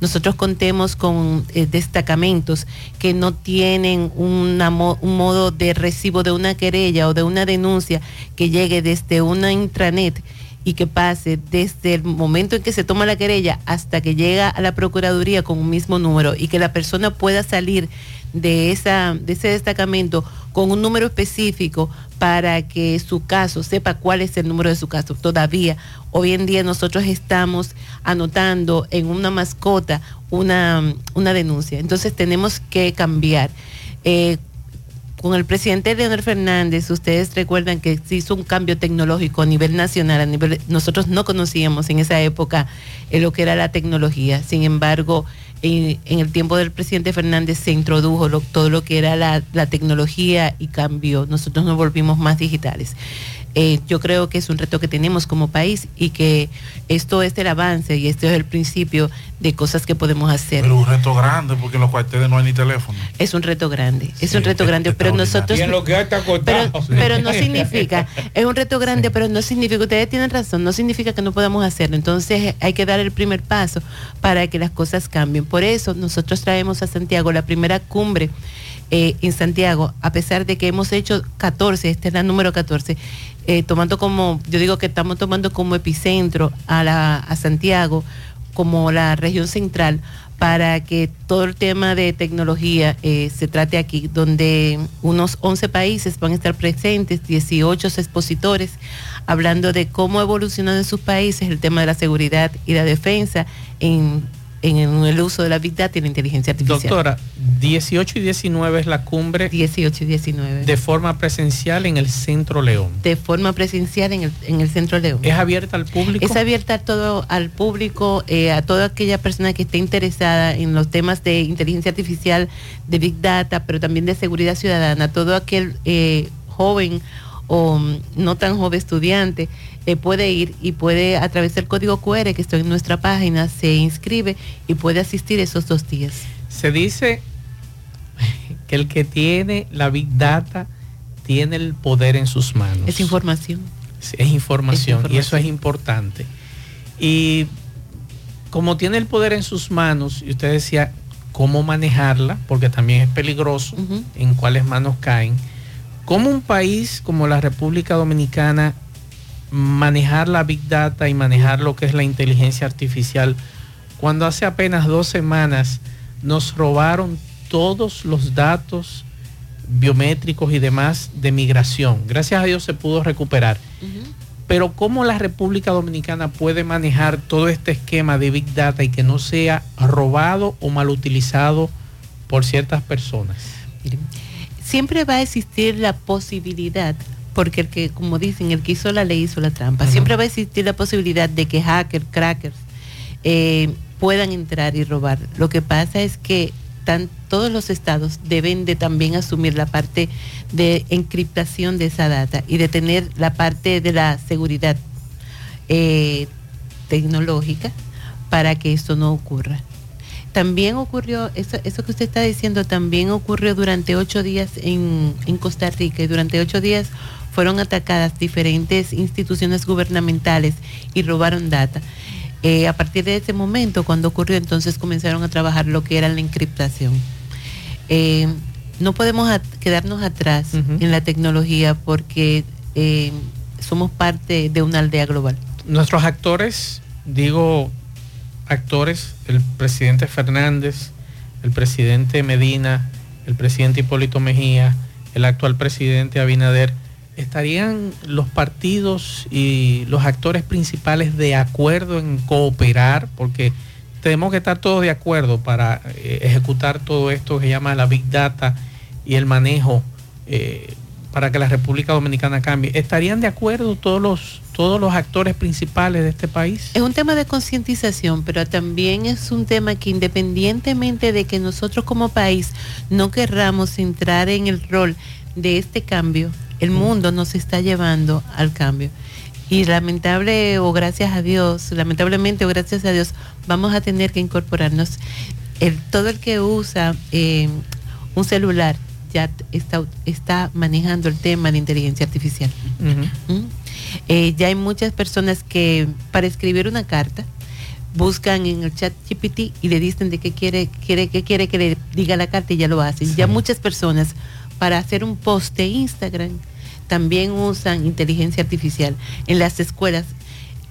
nosotros contemos con eh, destacamentos que no tienen un modo de recibo de una querella o de una denuncia que llegue desde una intranet y que pase desde el momento en que se toma la querella hasta que llega a la Procuraduría con un mismo número y que la persona pueda salir de, esa, de ese destacamento con un número específico para que su caso sepa cuál es el número de su caso. Todavía, hoy en día nosotros estamos anotando en una mascota una, una denuncia. Entonces tenemos que cambiar. Eh, con el presidente Leonel Fernández, ustedes recuerdan que se hizo un cambio tecnológico a nivel nacional, a nivel, nosotros no conocíamos en esa época eh, lo que era la tecnología. Sin embargo, en, el tiempo del presidente Fernández se introdujo todo lo que era la tecnología y cambió. Nosotros nos volvimos más digitales. Eh, yo creo que es un reto que tenemos como país y que esto es el avance y esto es el principio de cosas que podemos hacer. Pero un reto grande porque en los cuarteles no hay ni teléfono. Es un reto grande, es un reto grande, pero nosotros... Y en lo que hay está Pero, cortado. pero no significa, es un reto grande, pero no significa, ustedes tienen razón, no significa que no podamos hacerlo. Entonces hay que dar el primer paso para que las cosas cambien. Por eso nosotros traemos a Santiago la primera cumbre eh, en Santiago, a pesar de que hemos hecho 14, esta es la número 14, eh, tomando como, yo digo que estamos tomando como epicentro a, la, a Santiago, como la región central, para que todo el tema de tecnología eh, se trate aquí, donde unos 11 países van a estar presentes, 18 expositores, hablando de cómo evolucionan en sus países el tema de la seguridad y la defensa en, en el uso de la Big Data y la inteligencia artificial. Doctora, 18 y 19 es la cumbre 18 y 19. de forma presencial en el Centro León. de forma presencial en el, en el Centro León. ¿Es abierta al público? Es abierta a todo al público, eh, a toda aquella persona que esté interesada en los temas de inteligencia artificial, de big data, pero también de seguridad ciudadana, todo aquel eh, joven o mm, no tan joven estudiante eh, puede ir y puede a través del código QR que está en nuestra página se inscribe y puede asistir esos dos días. Se dice que el que tiene la Big Data tiene el poder en sus manos. Es información. Sí, es información, Es y eso es importante. Y como tiene el poder en sus manos, y usted decía cómo manejarla, porque también es peligroso en cuáles manos caen, ¿cómo un país como la República Dominicana manejar la Big Data y manejar lo que es la inteligencia artificial cuando hace apenas dos semanas nos robaron todos los datos biométricos y demás de migración? Gracias a Dios se pudo recuperar. Pero ¿cómo la República Dominicana puede manejar todo este esquema de Big Data y que no sea robado o mal utilizado por ciertas personas? siempre va a existir la posibilidad, porque el que, como dicen, el que hizo la ley hizo la trampa, siempre va a existir la posibilidad de que hackers, crackers, eh, puedan entrar y robar. Lo que pasa es que tan- todos los estados deben de también asumir la parte de encriptación de esa data y de tener la parte de la seguridad eh, tecnológica para que esto no ocurra. También ocurrió, eso, eso que usted está diciendo, también ocurrió durante ocho días en, en Costa Rica y durante ocho días fueron atacadas diferentes instituciones gubernamentales y robaron data. Eh, a partir de ese momento, cuando ocurrió, entonces comenzaron a trabajar lo que era la encriptación. Eh, no podemos at- quedarnos atrás en la tecnología porque eh, somos parte de una aldea global. Nuestros actores, digo actores, el presidente Fernández, el presidente Medina, el presidente Hipólito Mejía, el actual presidente Abinader, ¿estarían los partidos y los actores principales de acuerdo en cooperar? Porque tenemos que estar todos de acuerdo para eh, ejecutar todo esto que se llama la Big Data y el manejo eh, para que la República Dominicana cambie. ¿Estarían de acuerdo todos los, todos los actores principales de este país? Es un tema de concientización, pero también es un tema que independientemente de que nosotros como país no querramos entrar en el rol de este cambio, el mundo nos está llevando al cambio. Y lamentable o gracias a Dios, lamentablemente o gracias a Dios, vamos a tener que incorporarnos. El, todo el que usa eh, un celular ya está, está manejando el tema de inteligencia artificial. ¿Mm? Eh, ya hay muchas personas que para escribir una carta buscan en el chat GPT y le dicen de qué quiere, quiere, qué quiere que le diga la carta y ya lo hacen. Ya muchas personas para hacer un post de Instagram también usan inteligencia artificial. En las escuelas,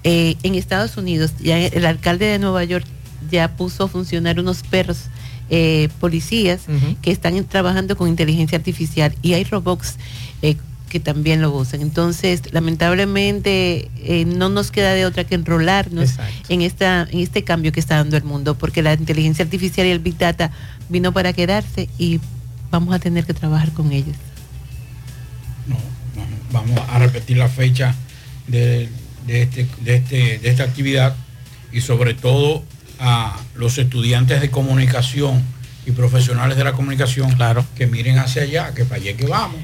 eh, en Estados Unidos, ya el alcalde de Nueva York ya puso a funcionar unos perros eh, policías que están trabajando con inteligencia artificial y hay robots eh, que también lo usan. Entonces, lamentablemente, eh, no nos queda de otra que enrolarnos en, esta, en este cambio que está dando el mundo, porque la inteligencia artificial y el Big Data vino para quedarse y vamos a tener que trabajar con ellos. No, vamos a repetir la fecha de, de, este, de, este, de esta actividad y sobre todo a los estudiantes de comunicación y profesionales de la comunicación claro. que miren hacia allá, que para allá que vamos.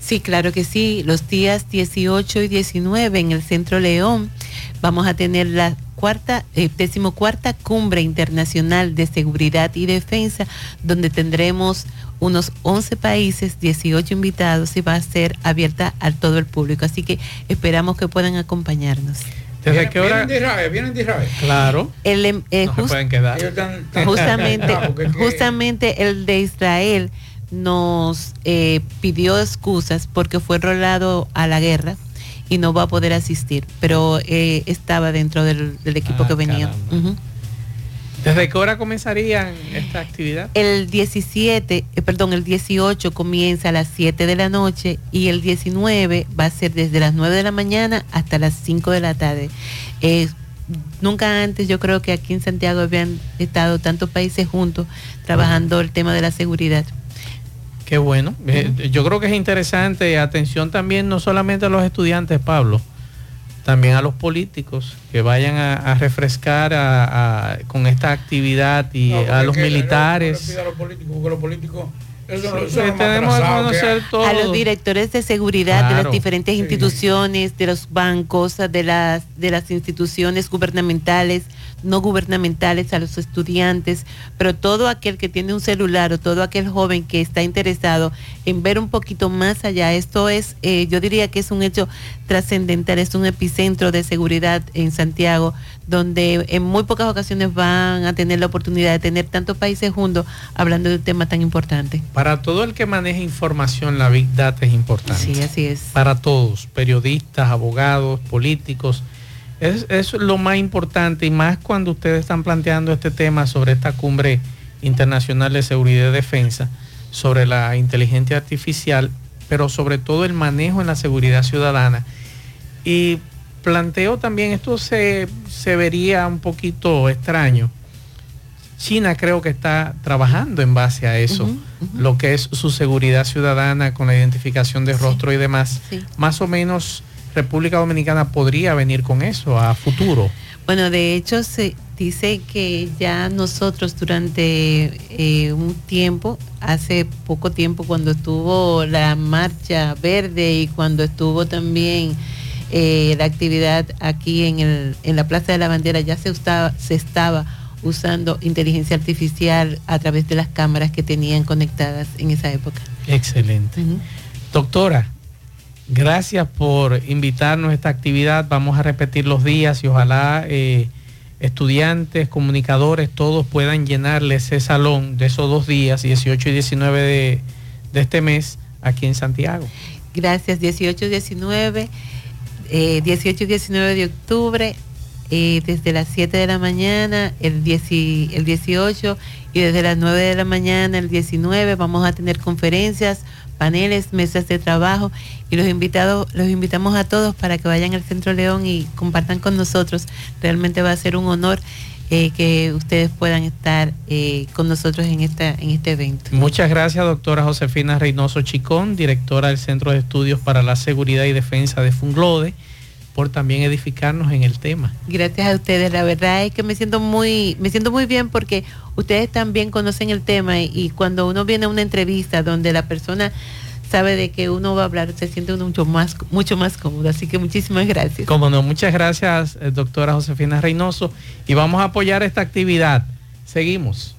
Sí, claro que sí. Los días 18 y 19 en el Centro León vamos a tener la cuarta, eh, decimocuarta cumbre internacional de seguridad y defensa, donde tendremos unos 11 países, 18 invitados y va a ser abierta a todo el público. Así que esperamos que puedan acompañarnos. ¿Desde qué hora? Vienen de Israel, vienen de Israel. Claro. El, em, eh, no se just- pueden quedar. Justamente, justamente el de Israel nos eh, pidió excusas porque fue rolado a la guerra y no va a poder asistir, pero eh, estaba dentro del, del equipo Ah, que venía. ¿Desde qué hora comenzarían esta actividad? El 17, eh, perdón, el 18 comienza a las 7 de la noche y el 19 va a ser desde las 9 de la mañana hasta las 5 de la tarde. Eh, nunca antes yo creo que aquí en Santiago habían estado tantos países juntos trabajando el tema de la seguridad. Qué bueno. Eh, Yo creo que es interesante. Atención también no solamente a los estudiantes, Pablo, también a los políticos que vayan a, a refrescar a- a- con esta actividad y No, a los no- no militares. a los políticos, porque los políticos, eso, Sí, eso es lo más tenemos conocer. A los directores de seguridad de las diferentes instituciones, de los bancos, de las, de las instituciones gubernamentales, no gubernamentales, a los estudiantes, pero todo aquel que tiene un celular o todo aquel joven que está interesado en ver un poquito más allá. Esto es, eh, yo diría que es un hecho trascendental, es un epicentro de seguridad en Santiago, donde en muy pocas ocasiones van a tener la oportunidad de tener tantos países juntos hablando de un tema tan importante. Para todo el que maneje información, la Big Data es importante. Sí, así es. Para todos, periodistas, abogados, políticos. Es, es lo más importante y más cuando ustedes están planteando este tema sobre esta cumbre internacional de seguridad y defensa, sobre la inteligencia artificial, pero sobre todo el manejo en la seguridad ciudadana. Y planteo también, esto se, se vería un poquito extraño. China creo que está trabajando en base a eso, lo que es su seguridad ciudadana con la identificación de rostro y demás. sí. Más o menos República Dominicana podría venir con eso a futuro. Bueno, de hecho se dice que ya nosotros durante eh, un tiempo, hace poco tiempo cuando estuvo la marcha verde y cuando estuvo también eh, la actividad aquí en, el, en la Plaza de la Bandera, ya se, estaba, se estaba usando inteligencia artificial a través de las cámaras que tenían conectadas en esa época. Excelente. Doctora, gracias por invitarnos a esta actividad. Vamos a repetir los días y ojalá eh, estudiantes, comunicadores, todos puedan llenarle ese salón de esos dos días, 18 y 19 de, de este mes, aquí en Santiago. Gracias, 18 19, eh, 18 y 19 de octubre eh, desde las 7 de la mañana, el, 10 y- el 18, y desde las 9 de la mañana, el 19, vamos a tener conferencias, paneles, mesas de trabajo, y los invitados, los invitamos a todos para que vayan al Centro León y compartan con nosotros. Realmente va a ser un honor eh, que ustedes puedan estar eh, con nosotros en, esta, en este evento. Muchas gracias, doctora Josefina Reynoso Chicón, directora del Centro de Estudios para la Seguridad y Defensa de Funglode, por también edificarnos en el tema. Gracias a ustedes, la verdad es que me siento muy, me siento muy bien porque ustedes también conocen el tema y, y cuando uno viene a una entrevista donde la persona sabe de que uno va a hablar, se siente uno mucho más, mucho más cómodo. Así que muchísimas gracias. Como no, muchas gracias, eh, doctora Josefina Reynoso, y vamos a apoyar esta actividad. Seguimos.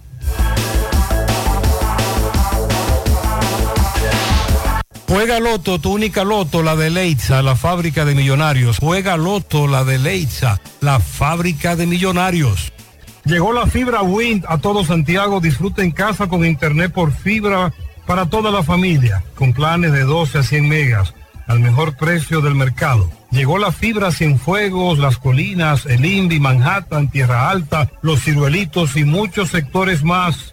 Juega Loto, tu única Loto, la de Leitza, la fábrica de millonarios. Juega Loto, la de Leitza, la fábrica de millonarios. Llegó la fibra Wind a todo Santiago. Disfruta en casa con internet por fibra para toda la familia, con planes de 12 a 100 megas, al mejor precio del mercado. Llegó la fibra Cienfuegos, Las Colinas, El Indy, Manhattan, Tierra Alta, Los Ciruelitos y muchos sectores más.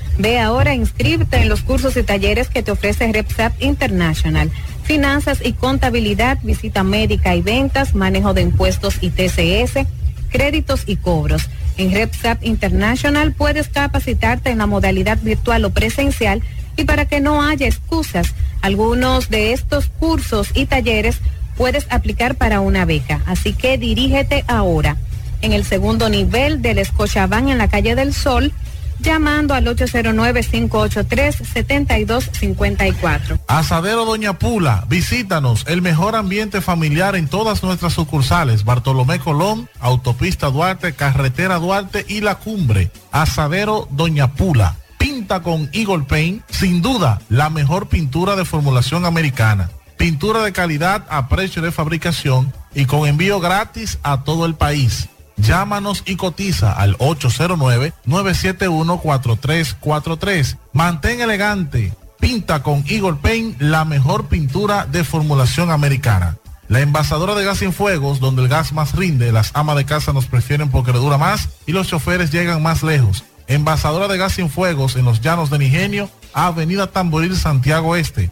Ve ahora, inscríbete en los cursos y talleres que te ofrece RepSap International. Finanzas y contabilidad, visita médica y ventas, manejo de impuestos y TCS, créditos y cobros. En RepSap International puedes capacitarte en la modalidad virtual o presencial y para que no haya excusas, algunos de estos cursos y talleres puedes aplicar para una beca. Así que dirígete ahora en el segundo nivel del Escochabán en la calle del Sol, llamando al 809-583-7254. Asadero Doña Pula, visítanos, el mejor ambiente familiar en todas nuestras sucursales, Bartolomé Colón, Autopista Duarte, Carretera Duarte y La Cumbre. Asadero Doña Pula, pinta con Eagle Paint, sin duda, la mejor pintura de formulación americana. Pintura de calidad a precio de fabricación y con envío gratis a todo el país. Llámanos y cotiza al 809-971-4343. Mantén elegante. Pinta con Eagle Paint la mejor pintura de formulación americana. La envasadora de gas sin fuegos, donde el gas más rinde, las amas de casa nos prefieren porque le dura más y los choferes llegan más lejos. Envasadora de gas sin fuegos en los llanos de Nigenio, Avenida Tamboril, Santiago Este.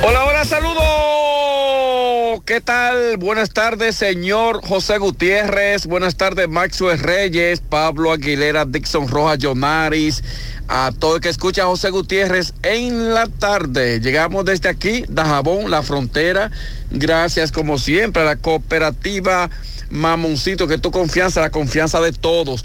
Hola, hola, saludos. ¿Qué tal? Buenas tardes, señor José Gutiérrez. Buenas tardes, Maxwell Reyes, Pablo Aguilera, Dixon Rojas, Jonaris. A todo el que escucha a José Gutiérrez en la tarde. Llegamos desde aquí, Dajabón, la frontera. Gracias, como siempre, a la cooperativa Mamoncito, que tu confianza, la confianza de todos.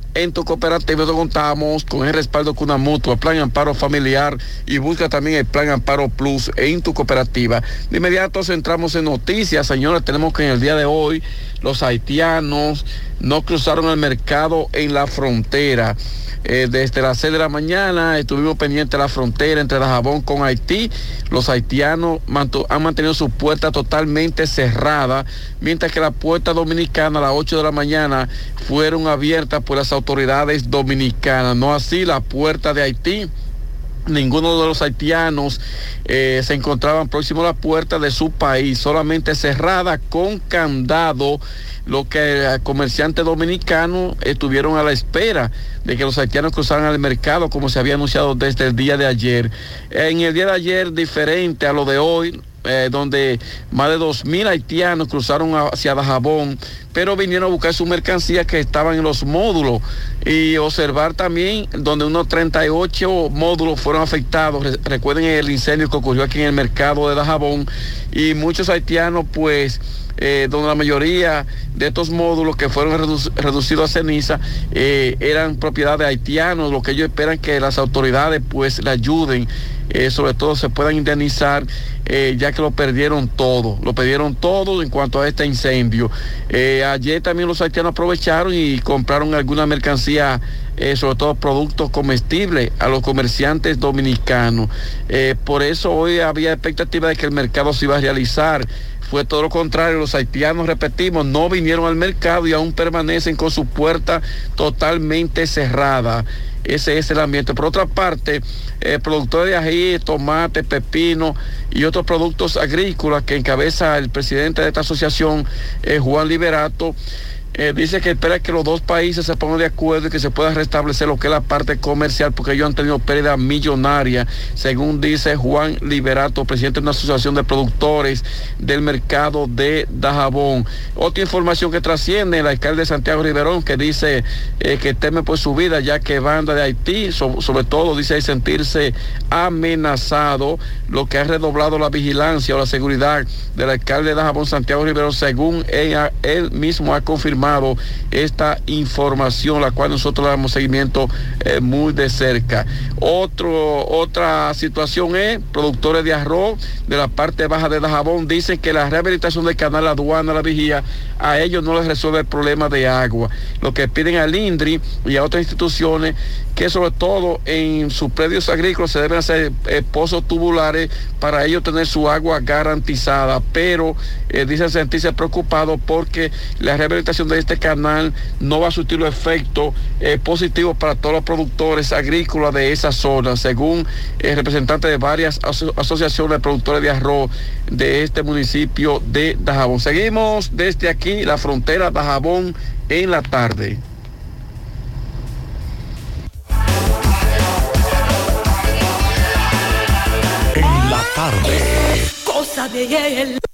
en tu cooperativa contamos con el respaldo con una mutua, plan amparo familiar y busca también el plan amparo plus en tu cooperativa. De inmediato entramos en noticias, señores, tenemos que en el día de hoy los haitianos no cruzaron el mercado en la frontera. Eh, desde las 6 de la mañana estuvimos pendientes de la frontera entre Dajabón con Haití. Los haitianos han mantenido su puerta totalmente cerrada, mientras que la puerta dominicana a las 8 de la mañana fueron abiertas por las autoridades dominicanas. No así la puerta de Haití ninguno de los haitianos eh, se encontraban próximo a la puerta de su país, solamente cerrada con candado lo que comerciantes dominicanos estuvieron a la espera de que los haitianos cruzaran al mercado como se había anunciado desde el día de ayer. En el día de ayer, diferente a lo de hoy, eh, donde más de 2.000 haitianos cruzaron hacia Dajabón, pero vinieron a buscar sus mercancías que estaban en los módulos y observar también donde unos 38 módulos fueron afectados. Recuerden el incendio que ocurrió aquí en el mercado de Dajabón y muchos haitianos pues eh, donde la mayoría de estos módulos que fueron reducidos a ceniza eh, eran propiedad de haitianos, lo que ellos esperan que las autoridades pues le ayuden, eh, sobre todo se puedan indemnizar, ya que lo perdieron todo, lo perdieron todo en cuanto a este incendio. ayer también los haitianos aprovecharon y compraron alguna mercancía sobre todo productos comestibles a los comerciantes dominicanos. por eso hoy había expectativa de que el mercado se iba a realizar fue todo lo contrario, los haitianos, repetimos, no vinieron al mercado y aún permanecen con su puerta totalmente cerrada. Ese es el ambiente. Por otra parte, eh, productores de ají, tomate, pepino y otros productos agrícolas que encabeza el presidente de esta asociación, eh, Juan Liberato, eh, dice que espera que los dos países se pongan de acuerdo y que se pueda restablecer lo que es la parte comercial, porque ellos han tenido pérdida millonaria, según dice Juan Liberato, presidente de una asociación de productores del mercado de Dajabón. Otra información que trasciende, el alcalde de Santiago Riverón, que dice eh, que teme por su vida, ya que banda de Haití, sobre todo, dice sentirse amenazado, lo que ha redoblado la vigilancia o la seguridad del alcalde de Dajabón, Santiago Riverón, según ella, él mismo ha confirmado esta información, la cual nosotros damos seguimiento eh, muy de cerca. Otro, otra situación es, productores de arroz de la parte baja de Dajabón dicen que la rehabilitación del canal Aduana, la vigía, a ellos no les resuelve el problema de agua. Lo que piden al INDRI y a otras instituciones que sobre todo en sus predios agrícolas se deben hacer eh, pozos tubulares para ellos tener su agua garantizada, pero eh, dicen sentirse preocupados porque la rehabilitación de este canal no va a surtir los efectos eh, positivos para todos los productores agrícolas de esa zona, según el representante de varias asociaciones de productores de arroz de este municipio de Dajabón. Seguimos desde aquí, la frontera Dajabón, en la tarde. En la tarde. Cosa de él.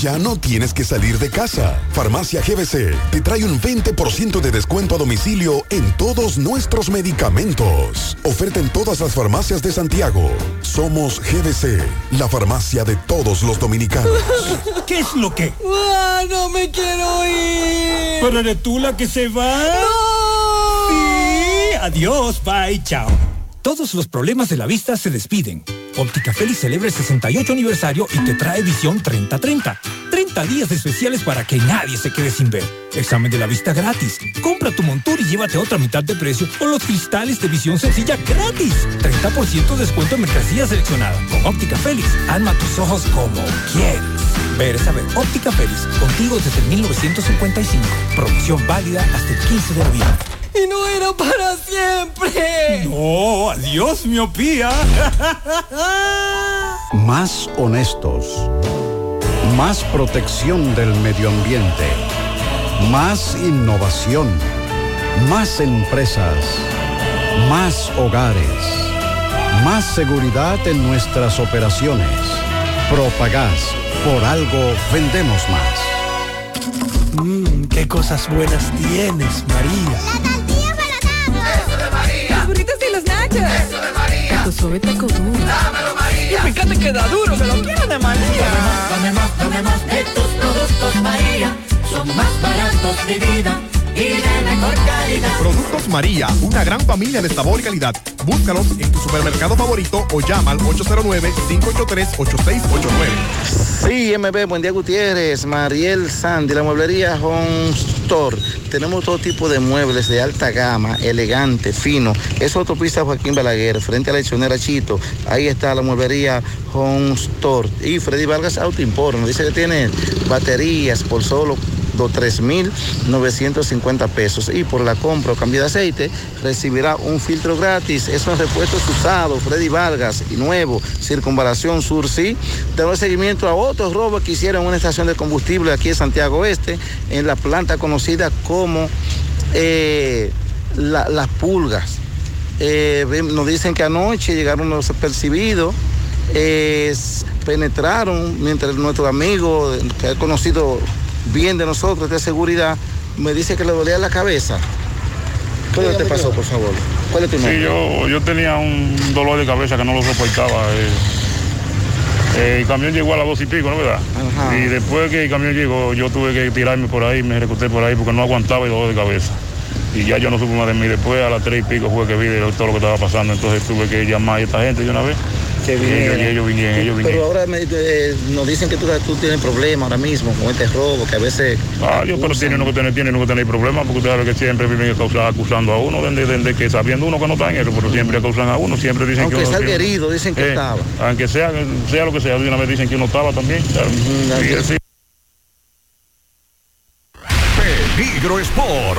Ya no tienes que salir de casa. Farmacia GBC te trae un 20% de descuento a domicilio en todos nuestros medicamentos. Oferta en todas las farmacias de Santiago. Somos GBC, la farmacia de todos los dominicanos. ¿Qué es lo que? ¡Ah, no me quiero ir! ¿Pero eres tú la que se va? ¡No! Sí, adiós, bye, chao. Todos los problemas de la vista se despiden. Óptica Félix celebra el 68 aniversario y te trae visión 30-30. 30 días especiales para que nadie se quede sin ver. Examen de la vista gratis. Compra tu montura y llévate otra mitad de precio o los cristales de visión sencilla gratis. 30% descuento en mercancía seleccionada. Con Óptica Félix, alma tus ojos como quieres. Ver es saber. Óptica Félix, contigo desde 1955. Promoción válida hasta el 15 de noviembre. Y no era para siempre. No, adiós, miopía. Más honestos. Más protección del medio ambiente. Más innovación. Más empresas. Más hogares. Más seguridad en nuestras operaciones. Propagás. Por algo vendemos más. Mmm, qué cosas buenas tienes, María. Eso de María. Los burritos y los nachos. Eso de María. Taco suave, taco duro. Dámelo, María. Y fíjate que da duro, que lo quiero de María. Dame más, dame más de tus productos, María. Son más baratos de vida y de mejor calidad. Productos María, una gran familia de sabor y calidad. Búscalos en tu supermercado favorito o llama al 809-583-8689. Sí, MB, buen día Gutiérrez, Mariel Sandy, la mueblería Home Store. Tenemos todo tipo de muebles de alta gama, elegante, fino. Es autopista Joaquín Balaguer, frente a la leccionera Chito. Ahí está la mueblería Home Store. Y Freddy Vargas Auto Import, nos dice que tiene baterías por solo 3.950 pesos y por la compra o cambio de aceite recibirá un filtro gratis. Esos repuestos usados, Freddy Vargas y nuevo, Circunvalación Sur, sí. Damos seguimiento a otros robos que hicieron una estación de combustible aquí en Santiago Oeste, en la planta conocida como eh, la- Las Pulgas. Eh, nos dicen que anoche llegaron los percibidos, penetraron mientras nuestro amigo que ha conocido bien de nosotros de seguridad me dice que le dolía la cabeza. ¿Qué te pasó, por favor? ¿Cuál es tu nombre? Sí, yo, yo tenía un dolor de cabeza que no lo soportaba. eh. Eh, el camión llegó a las dos y pico, ¿no verdad? Y después que el camión llegó, yo tuve que tirarme por ahí, me recosté por ahí porque no aguantaba el dolor de cabeza. Y ya yo no supe más de mí. Después a las tres y pico fue que vi de todo lo que estaba pasando. Entonces tuve que llamar a esta gente de una vez. Que y ellos, vinieron. y ellos vinieron, ellos vinieron. Pero ahora me- eh, nos dicen que tú, tú tienes problemas ahora mismo con este robo, que a veces... Ah, yo, pero tiene uno que tener, tiene uno que tener problemas, porque usted sabe que siempre viven acusando, a uno, desde, desde que sabiendo uno que no está en eso, pero siempre acusan a uno, siempre dicen Aunque que uno... salga que uno- herido, dicen que Eh, estaba. Aunque sea, sea lo que sea, de una vez dicen que uno estaba también. Y así- Peligro Sport,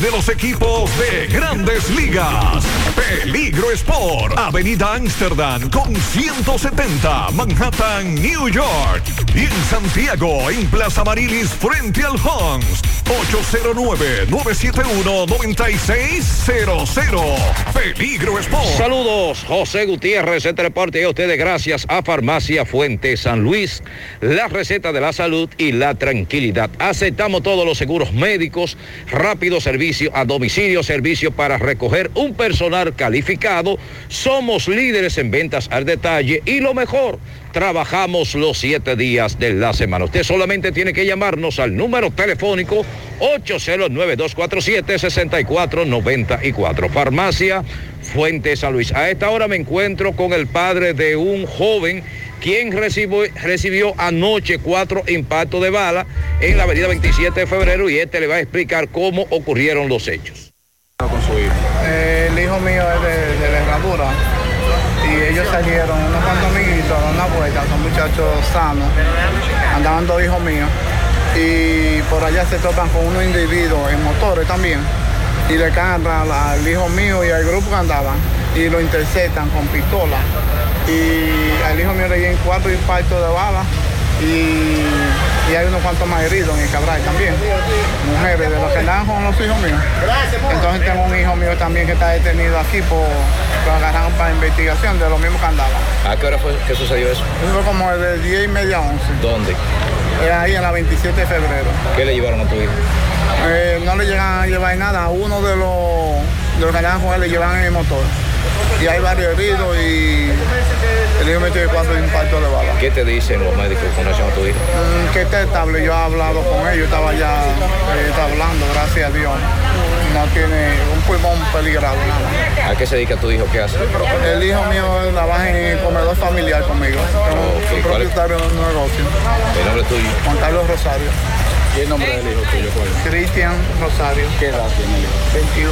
de los equipos de grandes ligas. Peligro Sport, Avenida Amsterdam con 170, Manhattan, New York. Y en Santiago, en Plaza Marilis, frente al Hans, 809-971-9600. Peligro Sport. Saludos, José Gutiérrez, este reporte a ustedes gracias a Farmacia Fuente San Luis, la receta de la salud y la tranquilidad. Aceptamos todos los seguros médicos, rápido servicio a domicilio, servicio para recoger un personal calificado. Somos líderes en ventas al detalle y lo mejor, trabajamos los siete días de la semana. Usted solamente tiene que llamarnos al número telefónico 809-247-6494. Farmacia Fuente San Luis. A esta hora me encuentro con el padre de un joven quien recibió, recibió anoche cuatro impactos de bala en la avenida 27 de febrero y este le va a explicar cómo ocurrieron los hechos. Eh, el hijo mío es de, de la herradura y ellos salieron, unos cuantos amiguitos, a dar una vuelta, son muchachos sanos, andaban dos hijos míos, y por allá se tocan con unos individuos en motores también, y le caen al hijo mío y al grupo que andaban, y lo interceptan con pistola, y al hijo mío le dieron cuatro impactos de bala, y, y hay unos cuantos más heridos en el Cabral también, mujeres de los que andaban con los hijos míos. Entonces tengo un hijo mío también que está detenido aquí por lo agarraron para investigación de los mismos que andaban. ¿A qué hora fue que sucedió eso? Eso fue como de 10 y media a 11. ¿Dónde? Era ahí en la 27 de febrero. ¿Qué le llevaron a tu hijo? Eh, no le llegan a llevar nada. A uno de los, de los que andaban con él le llevan el motor. Y hay varios heridos y el hijo tiene cuatro impactos de bala. ¿Qué te dicen los médicos con relación a tu hijo? Mm, que está estable, yo he hablado con ellos, estaba ya eh, está hablando, gracias a Dios. No tiene un pulmón peligrado, nada. ¿A qué se dedica tu hijo? ¿Qué hace? El hijo mío trabaja en el comedor familiar conmigo. Soy Ok, ¿cuál es? propietario de un negocio. ¿El nombre tuyo? Juan Carlos Rosario. ¿Y el nombre del hijo tuyo cuál? Cristian Rosario. ¿Qué edad tiene el hijo? 21.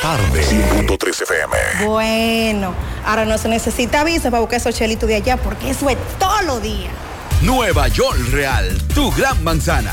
Tarde. 100.3 FM. Bueno, ahora no se necesita visa para buscar esos chelitos de allá porque eso es todos los días. Nueva York Real, tu gran manzana.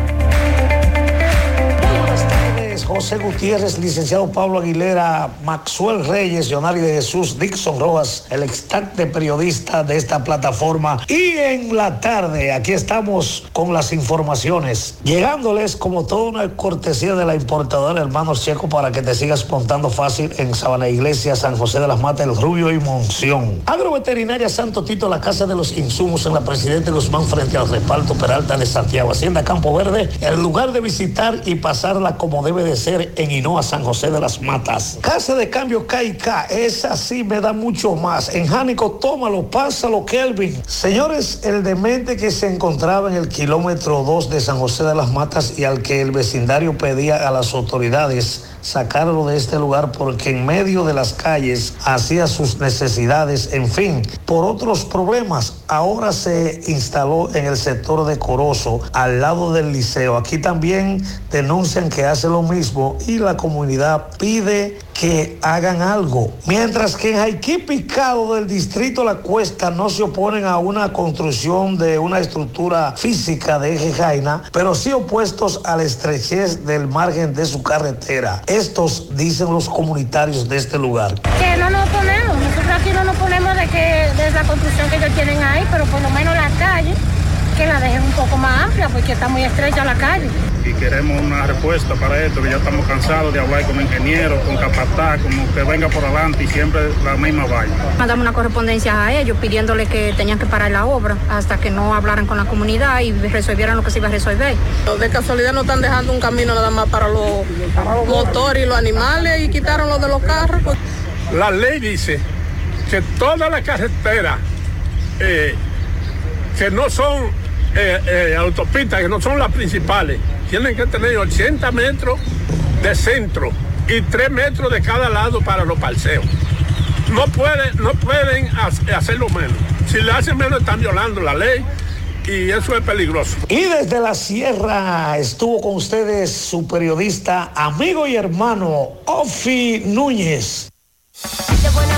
José Gutiérrez, licenciado Pablo Aguilera, Maxwell Reyes, Leonardo de Jesús, Dixon Rojas, el extante periodista de esta plataforma. Y en la tarde, aquí estamos con las informaciones, llegándoles como toda una cortesía de la importadora Hermanos Checo para que te sigas montando fácil en Sabana Iglesia, San José de las Matas, El Rubio y Monción. Agroveterinaria Santo Tito, la Casa de los Insumos en la Presidente Guzmán frente al reparto Peralta de Santiago. Hacienda Campo Verde, el lugar de visitar y pasarla como debe de en Hinoa, San José de las Matas. Casa de cambio KK, esa sí me da mucho más. En Jánico, tómalo, pásalo, Kelvin. Señores, el demente que se encontraba en el kilómetro 2 de San José de las Matas y al que el vecindario pedía a las autoridades sacarlo de este lugar porque en medio de las calles hacía sus necesidades, en fin, por otros problemas. Ahora se instaló en el sector de Corozo, al lado del liceo. Aquí también denuncian que hace lo mismo y la comunidad pide que hagan algo. Mientras que en Haití Picado del distrito La Cuesta no se oponen a una construcción de una estructura física de eje Jaina, pero sí opuestos a la estrechez del margen de su carretera. Estos dicen los comunitarios de este lugar. Que no nos oponemos, nosotros aquí no nos ponemos de que de la construcción que ellos tienen ahí, pero por lo menos la calle, que la dejen un poco más amplia porque está muy estrecha la calle. Y queremos una respuesta para esto, que ya estamos cansados de hablar con ingenieros, con capataz, como que venga por adelante y siempre la misma vaina. Mandamos una correspondencia a ellos pidiéndole que tenían que parar la obra hasta que no hablaran con la comunidad y resolvieran lo que se iba a resolver. De casualidad no están dejando un camino nada más para los motores y los animales y quitaron lo de los carros. pues. La ley dice que todas las carreteras eh, que no son eh, eh, autopistas, que no son las principales, tienen que tener 80 metros de centro y 3 metros de cada lado para los parceos. No pueden, no pueden hac- hacerlo menos. Si le hacen menos están violando la ley y eso es peligroso. Y desde la sierra estuvo con ustedes su periodista, amigo y hermano, Ofi Núñez. De buena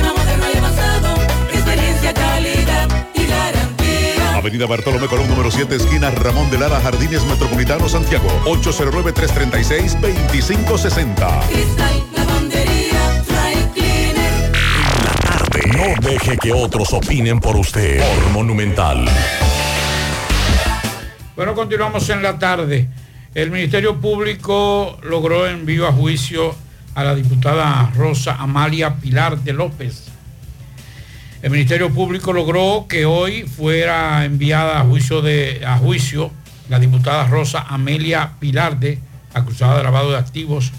Avenida Bartolomé Colón número 7, esquina Ramón de Lara, Jardines Metropolitano, Santiago. 809-336-2560. Cristal, lavandería, dry cleaner. No deje que otros opinen por usted. Por Monumental. Bueno, continuamos en la tarde. El Ministerio Público logró envío a juicio a la diputada Rosa Amalia Pilar de López. El Ministerio Público logró que hoy fuera enviada a juicio, a juicio la diputada Rosa Amelia Pilarde, acusada de lavado de activos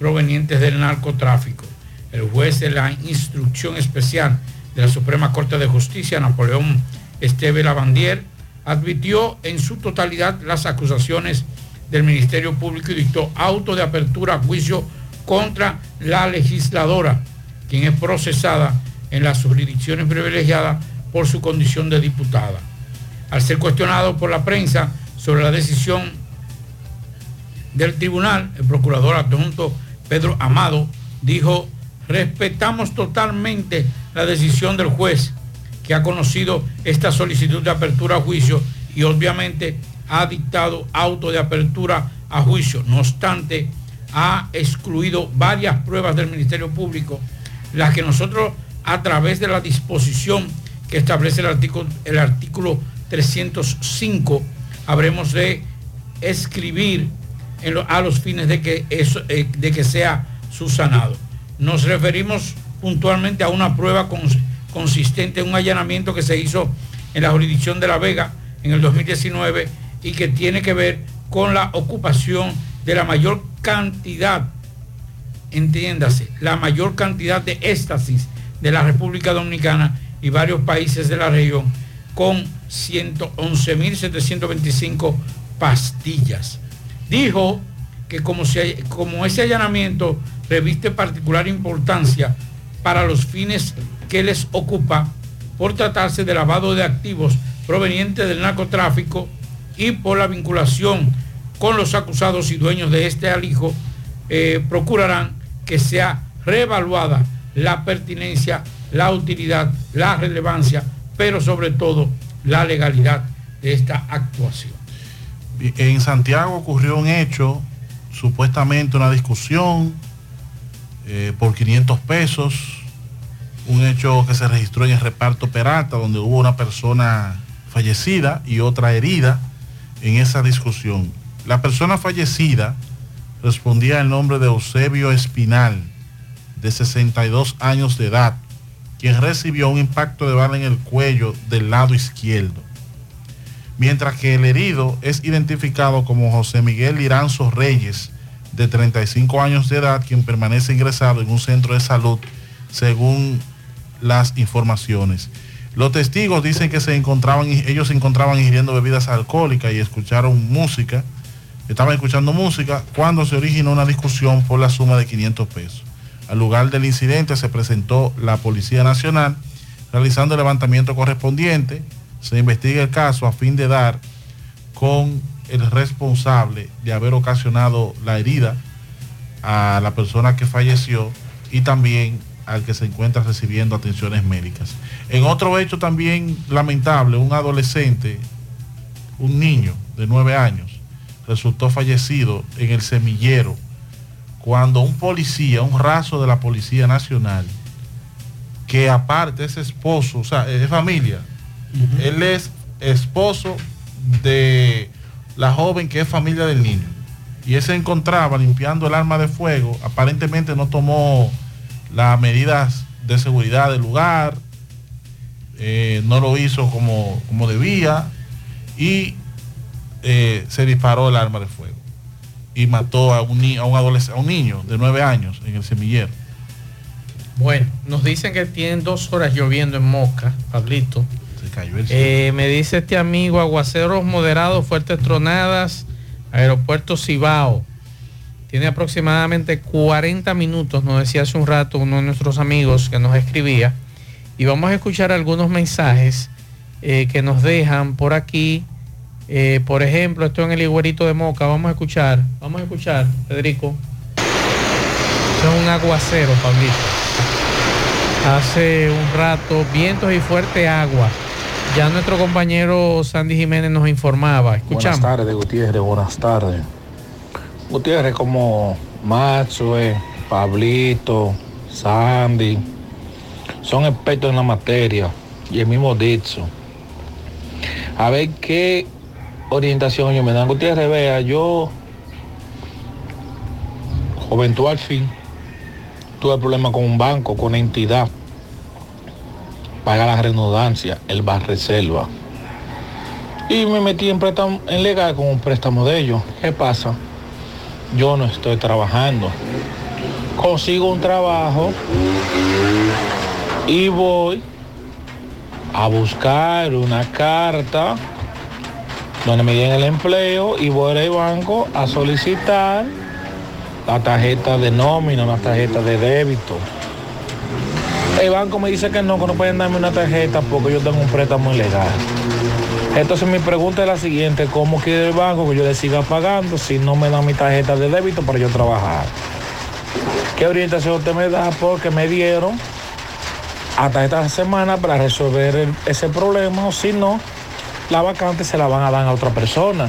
provenientes del narcotráfico. El juez de la instrucción especial de la Suprema Corte de Justicia, Napoleón Esteve Lavandier, admitió en su totalidad las acusaciones del Ministerio Público y dictó auto de apertura a juicio contra la legisladora, quien es procesada en las jurisdicciones privilegiadas por su condición de diputada. Al ser cuestionado por la prensa sobre la decisión del tribunal, el procurador adjunto Pedro Amado dijo, respetamos totalmente la decisión del juez que ha conocido esta solicitud de apertura a juicio y obviamente ha dictado auto de apertura a juicio. No obstante, ha excluido varias pruebas del Ministerio Público, las que nosotros a través de la disposición que establece el artículo, el artículo 305 habremos de escribir a los fines de que, eso, eh, de que sea subsanado. Nos referimos puntualmente a una prueba cons- consistente en un allanamiento que se hizo en la jurisdicción de La Vega en el 2019 y que tiene que ver con la ocupación de la mayor cantidad, entiéndase, la mayor cantidad de éxtasis de la República Dominicana y varios países de la región con 111.725 pastillas. Dijo que como, se- como ese allanamiento reviste particular importancia para los fines que les ocupa por tratarse de lavado de activos provenientes del narcotráfico y por la vinculación con los acusados y dueños de este alijo, eh, procurarán que sea reevaluada la pertinencia, la utilidad, la relevancia, pero sobre todo la legalidad de esta actuación. En Santiago ocurrió un hecho, supuestamente una discusión eh, por 500 pesos, un hecho que se registró en el reparto Peralta, donde hubo una persona fallecida y otra herida en esa discusión. La persona fallecida respondía el nombre de Eusebio Espinal, de 62 años de edad, quien recibió un impacto de bala en el cuello del lado izquierdo mientras que el herido es identificado como José Miguel Liranzo Reyes, de 35 años de edad, quien permanece ingresado en un centro de salud según las informaciones. Los testigos dicen que se encontraban, ellos se encontraban ingiriendo bebidas alcohólicas y escucharon música. Estaban escuchando música cuando se originó una discusión por la suma de 500 pesos. Al lugar del incidente se presentó la Policía Nacional realizando el levantamiento correspondiente. Se investiga el caso a fin de dar con el responsable de haber ocasionado la herida a la persona que falleció y también al que se encuentra recibiendo atenciones médicas. En otro hecho también lamentable, un adolescente, un niño de nueve años, resultó fallecido en el semillero cuando un policía, un raso de la Policía Nacional, que aparte es esposo, o sea, es familia, él es esposo de la joven que es familia del niño. Y él se encontraba limpiando el arma de fuego, aparentemente no tomó las medidas de seguridad del lugar, eh, no lo hizo como, como debía y eh, se disparó el arma de fuego y mató a un, a un adolescente, a un niño de nueve años en el semillero. Bueno, nos dicen que tienen dos horas lloviendo en Moca, Pablito. Se cayó el Eh, me dice este amigo, aguaceros moderados, fuertes tronadas, aeropuerto Cibao. Tiene aproximadamente 40 minutos, nos decía hace un rato uno de nuestros amigos que nos escribía. Y vamos a escuchar algunos mensajes eh, que nos dejan por aquí. Eh, por ejemplo, esto en el Higuerito de Moca. Vamos a escuchar, vamos a escuchar, Federico. Es un aguacero, Pablito. Hace un rato, vientos y fuerte agua. Ya nuestro compañero Sandy Jiménez nos informaba. Escuchamos. Buenas tardes, Gutiérrez, buenas tardes. Gutiérrez, como Maxue, Pablito, Sandy, son expertos en la materia y el mismo Dixon. A ver qué orientación ellos me dan. Gutiérrez, vea, yo, juventud al fin, tuve problemas con un banco, con una entidad. Paga la redundancia, el bar reserva. Y me metí en préstamo en legal con un préstamo de ellos. ¿Qué pasa? Yo no estoy trabajando. Consigo un trabajo y voy a buscar una carta donde me den el empleo y voy al banco a solicitar la tarjeta de nómina, una tarjeta de débito. El banco me dice que no, que no pueden darme una tarjeta porque yo tengo un préstamo ilegal. Entonces mi pregunta es la siguiente, ¿cómo quiere el banco que yo le siga pagando si no me dan mi tarjeta de débito para yo trabajar? ¿Qué orientación usted me da? Porque me dieron hasta esta semana para resolver ese problema, o si no, la vacante se la van a dar a otra persona.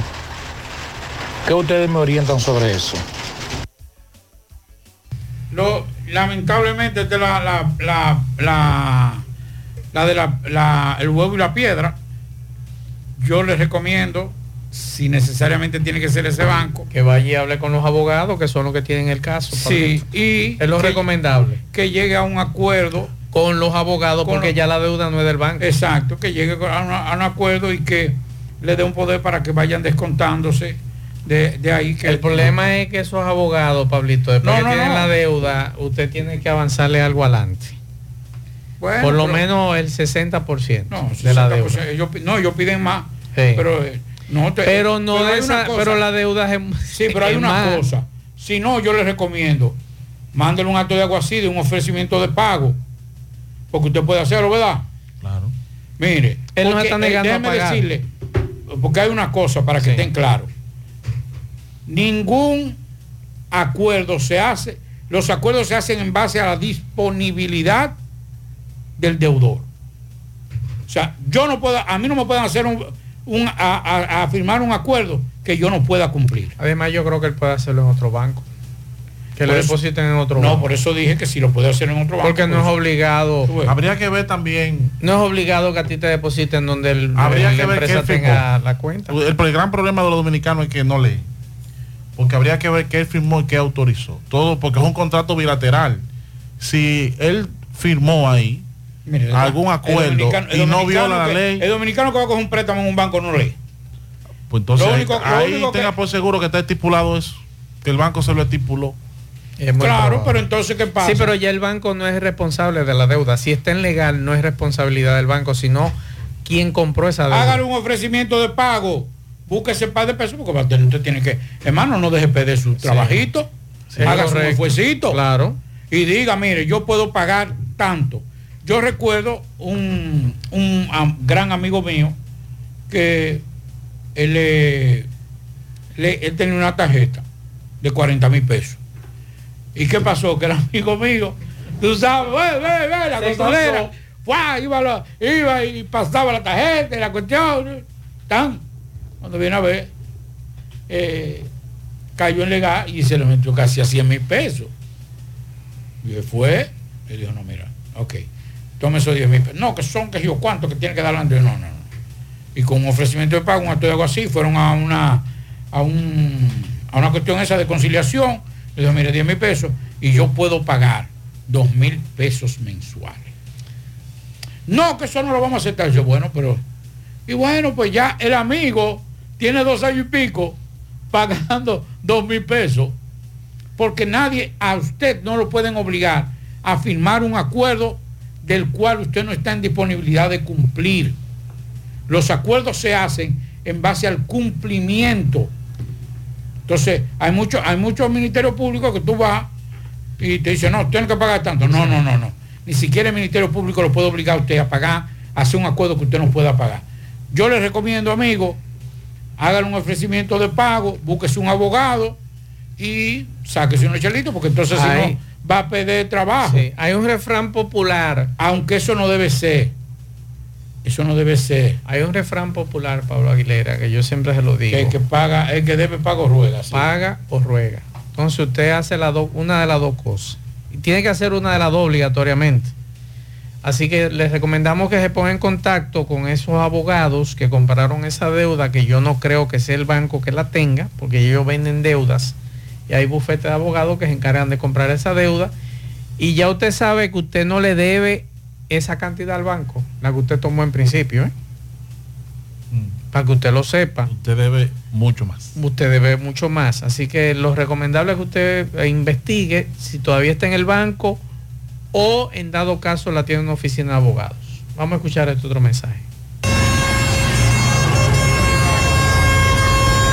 ¿Qué ustedes me orientan sobre eso? Lo, lamentablemente es la, la, la, la, la de la, la- el huevo y la piedra. Yo les recomiendo, si necesariamente tiene que ser ese banco, Que vaya y hable con los abogados que son los que tienen el caso. sí, y es lo que- recomendable. que llegue a un acuerdo con los abogados Con porque los- ya la deuda no es del banco. Exacto, que llegue a, una- a un acuerdo y que le dé un poder para que vayan descontándose de, de ahí. Que El problema es que esos abogados, Pablito, después No, que no, tienen no. la deuda, usted tiene que avanzarle algo adelante. Bueno, Por lo pero- menos el 60% No, de la 60%, deuda. ellos no, ellos piden más. Sí. Pero eh, no te- Pero no pero esa- la deuda es Sí, pero hay una cosa. Si no, yo les recomiendo, mándele un acto de agua así, de un ofrecimiento de pago. Porque usted puede hacerlo, ¿verdad? Claro. Mire, Él no está negando eh, a déjeme pagar. decirle, porque hay una cosa para que estén claros. Ningún acuerdo se hace, los acuerdos se hacen en base a la disponibilidad del deudor. O sea, yo no puedo, a mí no me pueden hacer un, un- a, a- a firmar un acuerdo que yo no pueda cumplir. Además, yo creo que él puede hacerlo en otro banco. Que Por lo eso- depositen en otro No, banco. por eso dije que si lo puede hacer en otro banco. Porque no por es eso- obligado. Habría que ver también. No es obligado que a ti te depositen donde el, Habría la que ver qué empresa él firmó. tenga la cuenta. El, el gran problema de los dominicanos es que no leen. Porque habría que ver qué él firmó y qué autorizó. Todo porque es un contrato bilateral. Si él firmó ahí Mire, algún acuerdo y no viola la ley, El dominicano que va a coger un préstamo en un banco no lee. pues entonces lo ahí- único- lo ahí único que- tenga por seguro que está estipulado eso. Que el banco se lo estipuló. Claro, probable. pero entonces, ¿qué pasa? Sí, pero ya el banco no es responsable de la deuda. Si está en legal, no es responsabilidad del banco, sino quien compró esa deuda. Hágale un ofrecimiento de pago. Búsquese par de pesos porque usted tiene que, hermano, no deje perder su trabajito. Sí, haga su esfuercito. Claro. Y diga, mire, yo puedo pagar tanto. Yo recuerdo un, un gran amigo mío que él, le- él tenía una tarjeta de 40 mil pesos. ¿Y qué pasó? Que el amigo mío, tú sabes, ve, ve, ve, la. ¡fua! iba, la- iba y pasaba la tarjeta y la cuestión. Tan, cuando viene a ver, eh, cayó en legal y se le metió casi a 100 mil pesos. Y él fue, y dijo, no, mira, ok, tome esos 10 mil pesos. No, que son, que yo, ¿cuánto que tiene que dar antes? No, no, no. Y con un ofrecimiento de pago, un acto de algo así, fueron a una, a un, a una cuestión esa de conciliación. Le dijo, mire, 10 mil pesos y yo puedo pagar 2 mil pesos mensuales. No, que eso no lo vamos a aceptar. Yo, bueno, pero... Y bueno, pues ya el amigo tiene dos años y pico pagando dos mil pesos porque nadie a usted no lo pueden obligar a firmar un acuerdo del cual usted no está en disponibilidad de cumplir. Los acuerdos se hacen en base al cumplimiento. Entonces, hay muchos hay muchos ministerios públicos que tú vas y te dicen, no, tienen que pagar tanto. No, no, no, no. Ni siquiera el Ministerio Público lo puede obligar a usted a pagar, a hacer un acuerdo que usted no pueda pagar. Yo le recomiendo, amigo, hagan un ofrecimiento de pago, búsquese un abogado y sáquese unos chelitos, porque entonces si no va a perder trabajo. Sí, Hay un refrán popular. Aunque eso no debe ser. Eso no debe ser. Hay un refrán popular, Pablo Aguilera, que yo siempre se lo digo. Que el que paga, el que debe pago rueda. sí. Paga o ruega. Entonces usted hace la do- una de las dos cosas. Y tiene que hacer una de las dos obligatoriamente. Así que les recomendamos que se pongan en contacto con esos abogados que compraron esa deuda, que yo no creo que sea el banco que la tenga, porque ellos venden deudas y hay bufetes de abogados que se encargan de comprar esa deuda. Y ya usted sabe que usted no le debe esa cantidad al banco, la que usted tomó en principio, ¿eh? para que usted lo sepa. Usted debe mucho más. Usted debe mucho más. Así que lo recomendable es que usted eh, investigue si todavía está en el banco o en dado caso la tiene en una oficina de abogados. Vamos a escuchar este otro mensaje.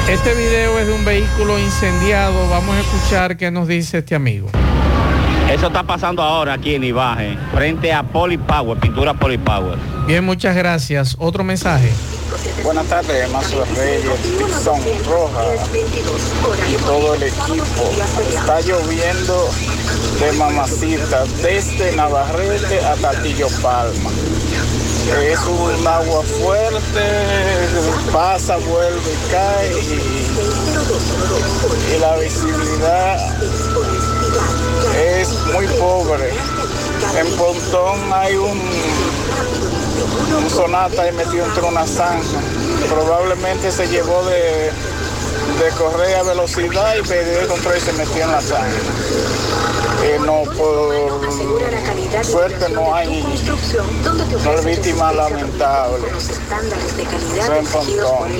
Este video es de un vehículo incendiado. Vamos a escuchar qué nos dice este amigo. Eso está pasando ahora aquí en Ibaje, frente a Polypower, pintura Polypower. Bien, muchas gracias. Otro mensaje. Buenas tardes, Mazo Reyes, Dixon Roja y todo el equipo. Está lloviendo de mamacita desde Navarrete a Tatillo Palma. Es un agua fuerte, pasa, vuelve y cae y, y la visibilidad es muy pobre. En Pontón hay un, un sonata ahí metido entre una zanja. Probablemente se llevó de, de correr a velocidad y perdió el control y se metió en la zanja. Eh, no, por suerte no hay, no hay víctimas lamentables. Eso en Pontón.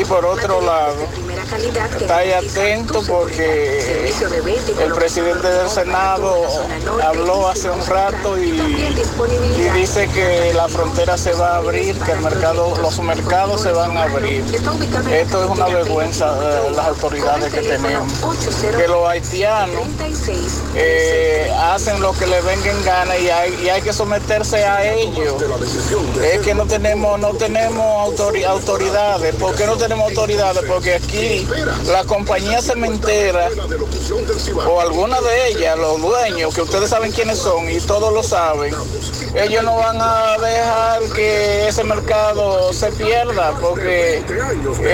Y por otro lado, está ahí atento porque el presidente del Senado habló hace un rato y, y dice que la frontera se va a abrir, que el mercado, los mercados se van a abrir. Esto es una vergüenza de las autoridades que tenemos. Que los haitianos eh, hacen lo que les venga en gana y hay, y hay que someterse a ellos. Es que no tenemos, no tenemos autori- autoridades. ¿Por qué no tenemos autoridades? Porque aquí la compañía cementera o alguna de ellas, los dueños, que ustedes saben quiénes son y todos lo saben, ellos no van a dejar que ese mercado se pierda porque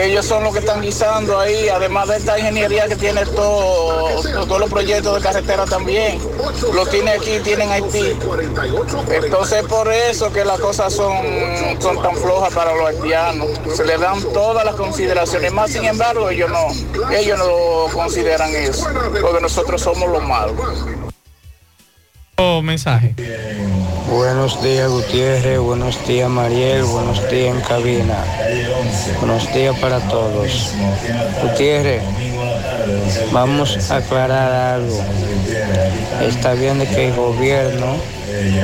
ellos son los que están guisando ahí, además de esta ingeniería que tiene todo, todos los proyectos de carretera también, lo tiene aquí, tienen Haití. Entonces por eso que las cosas son, son tan flojas para los haitianos, se les dan todas las consideraciones, más sin embargo ellos no, ellos no consideran eso, porque nosotros somos los malos. Mensaje. Buenos días Gutiérrez, buenos días Mariel, buenos días en cabina, buenos días para todos. Gutiérrez, Vamos a aclarar algo. Está bien de que el gobierno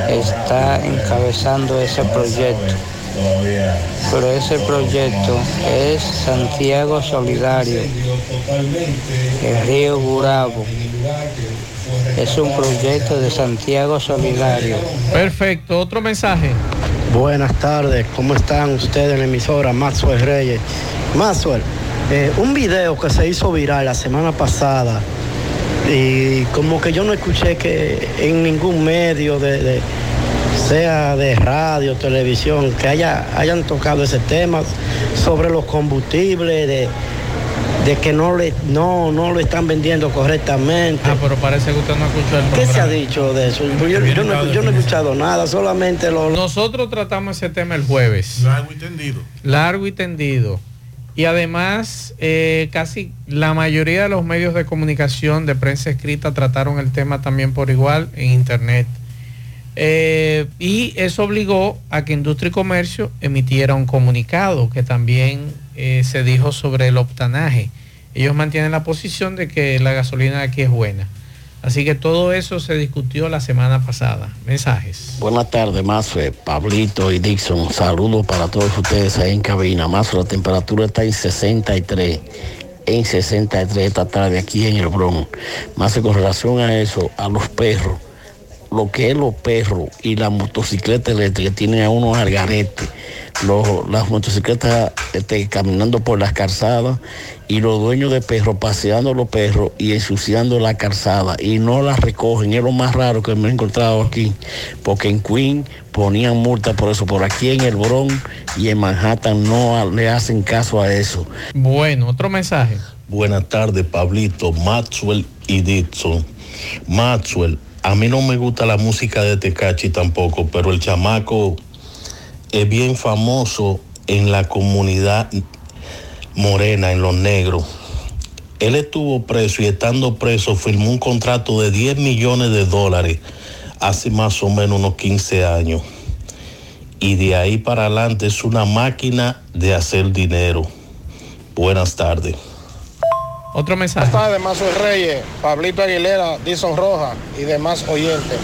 está encabezando ese proyecto, pero ese proyecto es Santiago Solidario, el río Gurabo. Es un proyecto de Santiago Solidario. Perfecto, otro mensaje. Buenas tardes, ¿cómo están ustedes en la emisora Maxwell Reyes? Maxwell, eh, un video que se hizo viral la semana pasada y como que yo no escuché que en ningún medio de, de- sea de radio, televisión, que haya, hayan tocado ese tema sobre los combustibles, de, de que no le no, no lo están vendiendo correctamente. Ah, pero parece que usted no escuchó el ¿Qué se ha programa. dicho de eso? Yo, yo no, yo no he escuchado nada, solamente lo... Nosotros tratamos ese tema el jueves. Largo y tendido. Largo y tendido. Y además, eh, casi la mayoría de los medios de comunicación de prensa escrita trataron el tema también por igual en Internet. Eh, y eso obligó a que Industria y Comercio emitiera un comunicado que también eh, se dijo sobre el optanaje. Ellos mantienen la posición de que la gasolina de aquí es buena. Así que todo eso se discutió la semana pasada. Mensajes. Buenas tardes, Mazo, Pablito y Dixon. Saludos para todos ustedes ahí en cabina. Mazo, la temperatura está en 63. En 63 esta tarde aquí en el Bronx. Más con relación a eso, a los perros. Lo que es los perros y la motocicleta eléctrica tienen a unos algaretes. Los- las motocicletas este, caminando por las calzadas y los dueños de perros paseando los perros y ensuciando la calzada y no las recogen. Es lo más raro que me he encontrado aquí, porque en Queen ponían multa por eso, por aquí en el Bronx y en Manhattan no a- le hacen caso a eso. Bueno, otro mensaje. Buenas tardes, Pablito, Maxwell y Dixon. Maxwell, a mí no me gusta la música de Tecachi tampoco, pero el chamaco es bien famoso en la comunidad morena, en los negros. Él estuvo preso y estando preso firmó un contrato de 10 millones de dólares hace más o menos unos 15 años. Y de ahí para adelante es una máquina de hacer dinero. Buenas tardes. Otro mensaje. Buenas tardes, Mazo Reyes, Pablito Aguilera, Dison Roja y demás oyentes.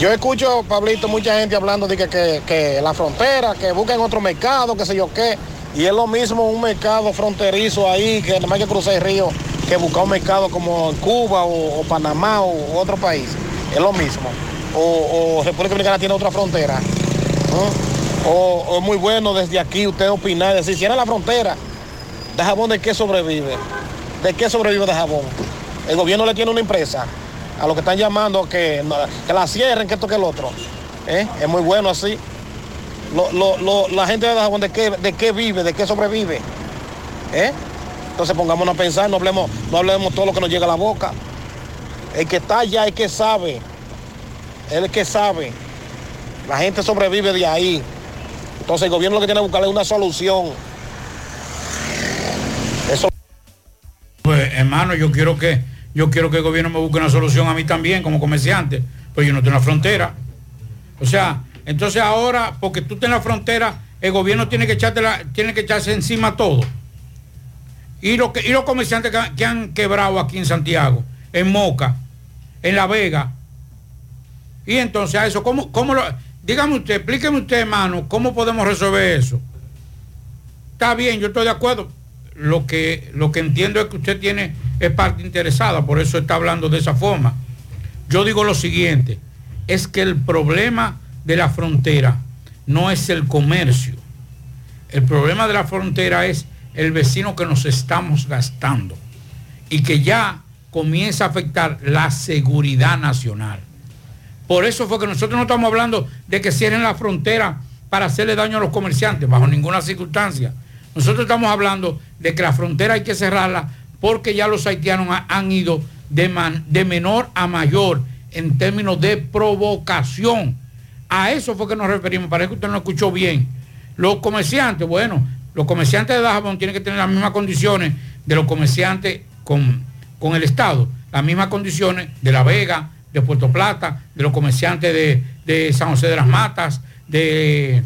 Yo escucho, Pablito, mucha gente hablando de que, que, la frontera, que busquen otro mercado, que sé yo qué. Y es lo mismo un mercado fronterizo ahí, que nada más que cruzar el río, que buscar un mercado como Cuba o, Panamá o otro país. Es lo mismo. O, o República Dominicana tiene otra frontera. O, es muy bueno desde aquí usted opinar, decir, cierra la frontera. ¿De jabón de qué sobrevive? ¿De qué sobrevive de jabón? El gobierno le tiene una empresa a los que están llamando que, que la cierren, que esto que el otro. ¿Eh? Es muy bueno así. Lo- lo- lo- la gente de jabón, ¿de qué, ¿de qué vive? ¿De qué sobrevive? ¿Eh? Entonces pongámonos a pensar, no hablemos, no hablemos todo lo que nos llega a la boca. El que está allá, el que sabe. El que sabe. La gente sobrevive de ahí. Entonces el gobierno lo que tiene que buscar es una solución. Hermano, yo quiero que yo quiero que el gobierno me busque una solución a mí también como comerciante, pero yo no tengo una frontera. O sea, entonces ahora, porque tú estás en la frontera, el gobierno tiene que echarte la- tiene que echarse encima todo. Y, lo que, y los comerciantes que han quebrado aquí en Santiago, en Moca, en La Vega. Y entonces a eso, ¿cómo, cómo lo, dígame usted, explíqueme usted, hermano, cómo podemos resolver eso? Está bien, yo estoy de acuerdo. Lo que, lo que entiendo es que usted tiene, es parte interesada, por eso está hablando de esa forma. Yo digo lo siguiente, es que el problema de la frontera no es el comercio. El problema de la frontera es el vecino que nos estamos gastando y que ya comienza a afectar la seguridad nacional. Por eso fue que nosotros no estamos hablando de que cierren la frontera para hacerle daño a los comerciantes, bajo ninguna circunstancia. Nosotros estamos hablando de que la frontera hay que cerrarla porque ya los haitianos ha- han ido de, menor a mayor en términos de provocación. A eso fue que nos referimos. Parece que usted no escuchó bien. Los comerciantes, bueno, los comerciantes de Dajabón tienen que tener las mismas condiciones de los comerciantes con, el Estado, las mismas condiciones de La Vega, de Puerto Plata, de los comerciantes de, San José de las Matas, de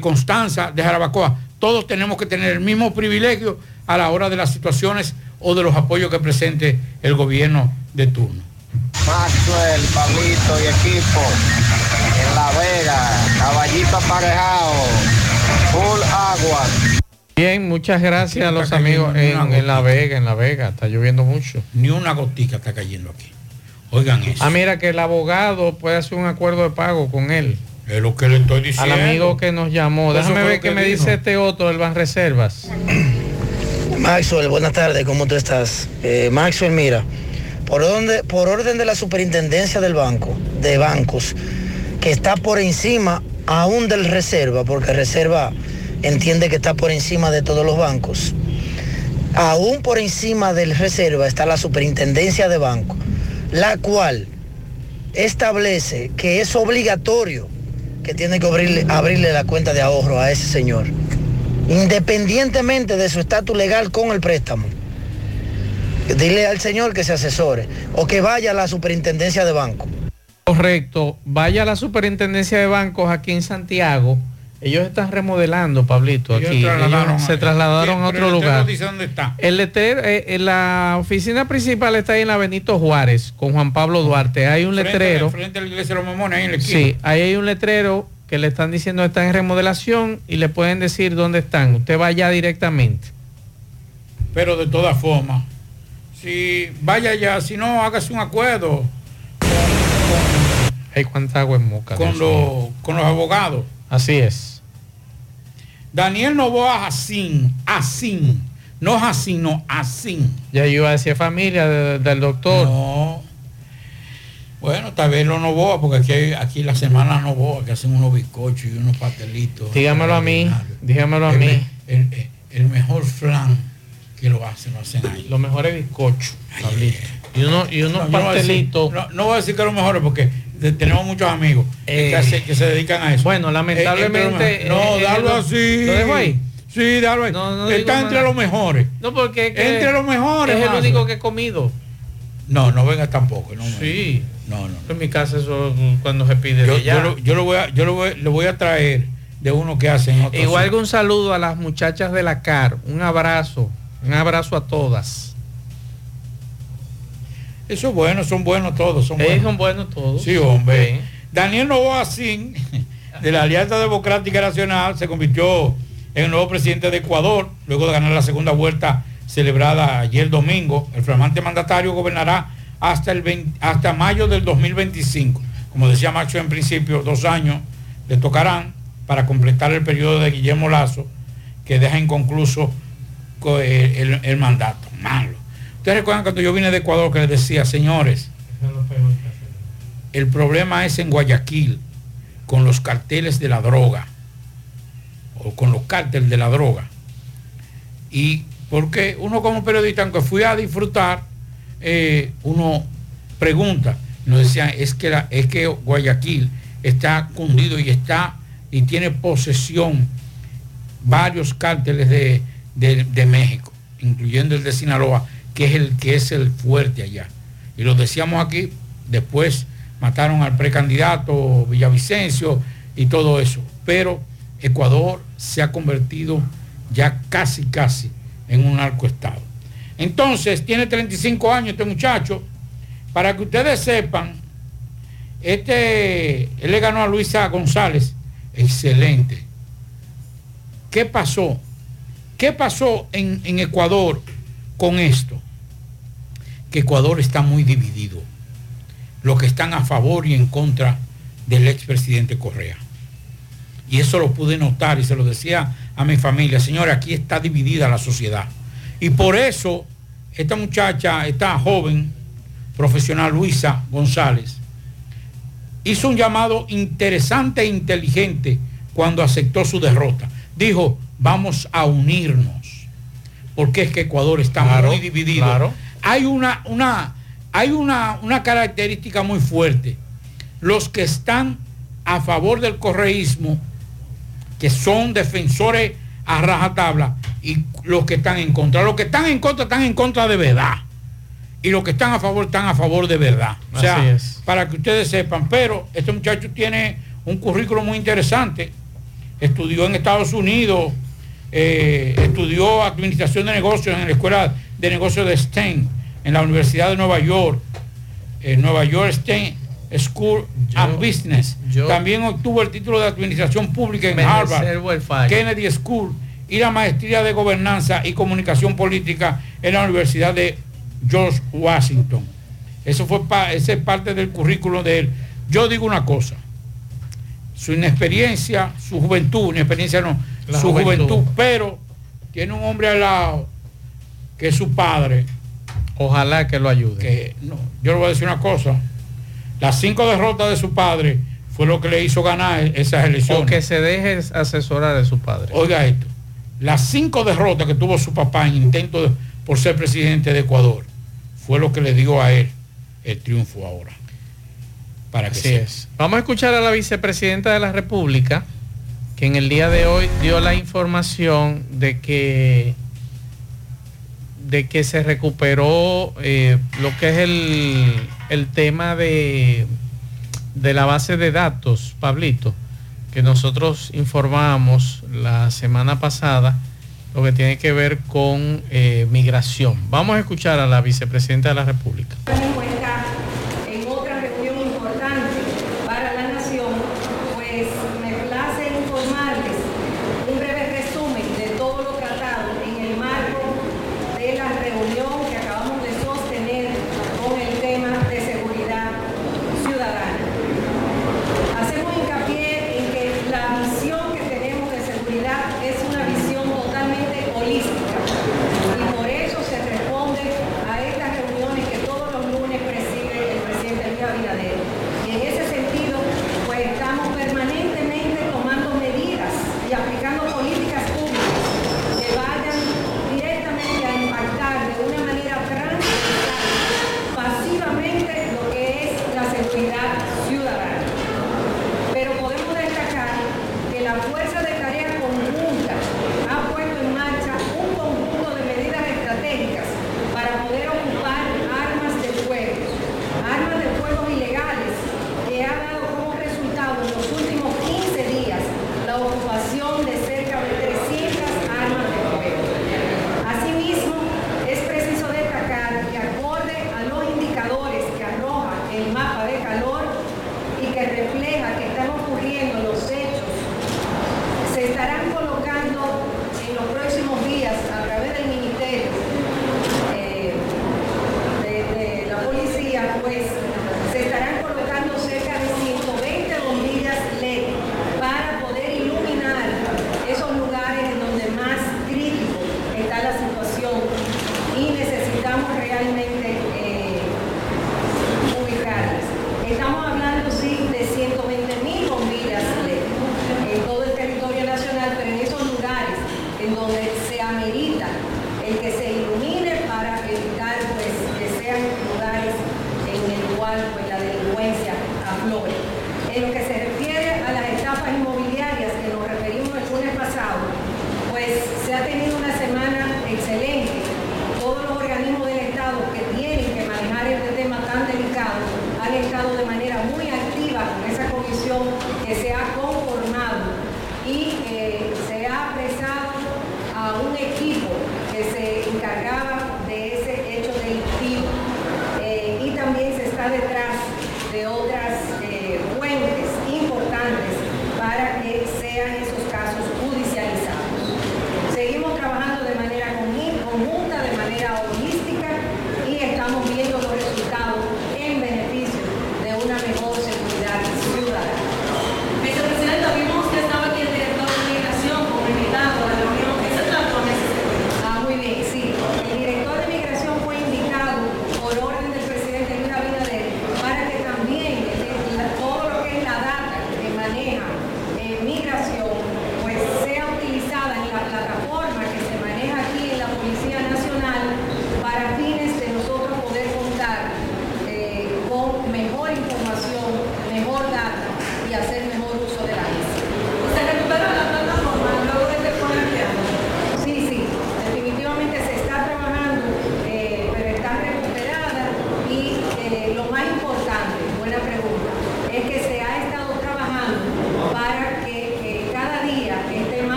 Constanza, de Jarabacoa. Todos tenemos que tener el mismo privilegio a la hora de las situaciones o de los apoyos que presente el gobierno de turno. Maxwell, Pablito y equipo en La Vega, caballito aparejado, full agua. Bien, muchas gracias a los amigos en, en La Vega, en La Vega, está lloviendo mucho. Ni una gotica está cayendo aquí. Oigan eso. Ah, mira que el abogado puede hacer un acuerdo de pago con él. Es lo que le estoy diciendo. Al amigo que nos llamó. Eso Déjame fue ver qué que me dijo. dice este otro del Banreservas. Maxwell, buenas tardes, ¿cómo tú estás? Eh, Maxwell, mira, por orden, por orden de la superintendencia del banco, de bancos, que está por encima aún del reserva, porque reserva entiende que está por encima de todos los bancos. Aún por encima del reserva está la superintendencia de banco, la cual establece que es obligatorio que tiene que abrirle, abrirle la cuenta de ahorro a ese señor independientemente de su estatus legal con el préstamo. Dile al señor que se asesore o que vaya a la superintendencia de banco. Correcto. Vaya a la superintendencia de bancos aquí en Santiago. Ellos están remodelando, Pablito, Ellos aquí. trasladaron Ellos se trasladaron a otro lugar. dónde está. El letrero, eh, eh, la oficina principal está ahí en la Benito Juárez con Juan Pablo Duarte. Hay un Frente- letrero. Frente a la iglesia de los mamones, ahí en la esquina. Sí, ahí hay un letrero que le están diciendo están en remodelación y le pueden decir dónde están. Usted va allá directamente. Pero de todas formas, si vaya ya, si no, hágase un acuerdo Hay cuánta agua en Moca. con, los, con los abogados. Así es. Daniel Novoa Jacín, Jacín, no Jacín, no Jacín. Ya yo iba a decir familia de- del doctor. No. Bueno, tal vez los Novoa, porque aquí, hay- aquí las semanas Novoa, que hacen unos bizcochos y unos pastelitos. Dígamelo a mí, dígamelo a El mí. El, mejor flan que lo hacen, lo hacen ahí. Los mejores bizcochos. Y, uno, y unos No, pastelitos. No, no voy a decir que los mejores porque tenemos muchos amigos que, Eh, que se dedican a eso. Bueno, lamentablemente, Eh, no, eh, dalo eh, así. ¿lo dejo ahí? Sí, déjalo ahí. no Está entre los mejores. No, porque es que Entre los mejores. Es el único que he comido. No, no venga tampoco. No, Sí. No, no. En mi casa eso cuando se pide Yo, de yo lo, yo lo voy a, yo lo voy, lo voy a traer de uno que hacen. Igual que un saludo a las muchachas de la CAR. Un abrazo. Un abrazo a todas. Eso es bueno, son buenos todos. Son buenos. son buenos todos. Sí, hombre. Daniel Novoa Sin, de la Alianza Democrática Nacional, se convirtió en el nuevo presidente de Ecuador, luego de ganar la segunda vuelta celebrada ayer domingo. El flamante mandatario gobernará hasta, el 20 hasta mayo del 2025. Como decía Macho en principio, dos años le tocarán para completar el periodo de Guillermo Lazo, que deja inconcluso co- el, el- el mandato. Malo. Ustedes recuerdan cuando yo vine de Ecuador que les decía, señores, el problema es en Guayaquil, con los carteles de la droga, o con los cárteles de la droga. Y porque uno como periodista, aunque fui a disfrutar, eh, uno pregunta, nos decían, es que, la- es que Guayaquil está cundido y está y tiene posesión varios cárteles de, de- de México, incluyendo el de Sinaloa, que es el que es el fuerte allá. Y lo decíamos aquí, después mataron al precandidato Villavicencio y todo eso. Pero Ecuador se ha convertido ya casi, casi en un narcoestado. Entonces, tiene 35 años este muchacho. Para que ustedes sepan, este, él le ganó a Luisa González. Excelente. ¿Qué pasó? ¿Qué pasó en, en Ecuador con esto? Que Ecuador está muy dividido. Los que están a favor y en contra del expresidente Correa. Y eso lo pude notar y se lo decía a mi familia. Señora, aquí está dividida la sociedad. Y por eso esta muchacha, esta joven profesional Luisa González, hizo un llamado interesante e inteligente cuando aceptó su derrota. Dijo, vamos a unirnos, porque es que Ecuador está Claro, muy dividido. claro. Hay, una, una, hay una, una característica muy fuerte. Los que están a favor del correísmo, que son defensores a rajatabla, y los que están en contra. Los que están en contra están en contra de verdad. Y los que están a favor están a favor de verdad. O sea, para que ustedes sepan. Pero este muchacho tiene un currículo muy interesante. Estudió en Estados Unidos, eh, estudió administración de negocios en la Escuela de negocios de STEM en la Universidad de Nueva York, en Nueva York STEM School and Business. También obtuvo el título de Administración Pública en Harvard. Kennedy School y la maestría de Gobernanza y Comunicación Política en la Universidad de George Washington. Eso fue pa- ese es parte del currículo de él. Yo digo una cosa, su inexperiencia, su juventud, inexperiencia no, La su juventud. juventud. pero tiene un hombre al lado que es su padre. Ojalá que lo ayude. Que, no, yo le voy a decir una cosa, las cinco derrotas de su padre fue lo que le hizo ganar esas elecciones. O que se deje asesorar de su padre. Oiga esto, las cinco derrotas que tuvo su papá en intento de- por ser presidente de Ecuador fue lo que le dio a él el triunfo ahora. Para que Así es. Vamos a escuchar a la vicepresidenta de la República, que en el día de hoy dio la información de que de que se recuperó eh, lo que es el, el tema de, de la base de datos, Pablito, que nosotros informamos la semana pasada, lo que tiene que ver con eh, migración. Vamos a escuchar a la vicepresidenta de la República.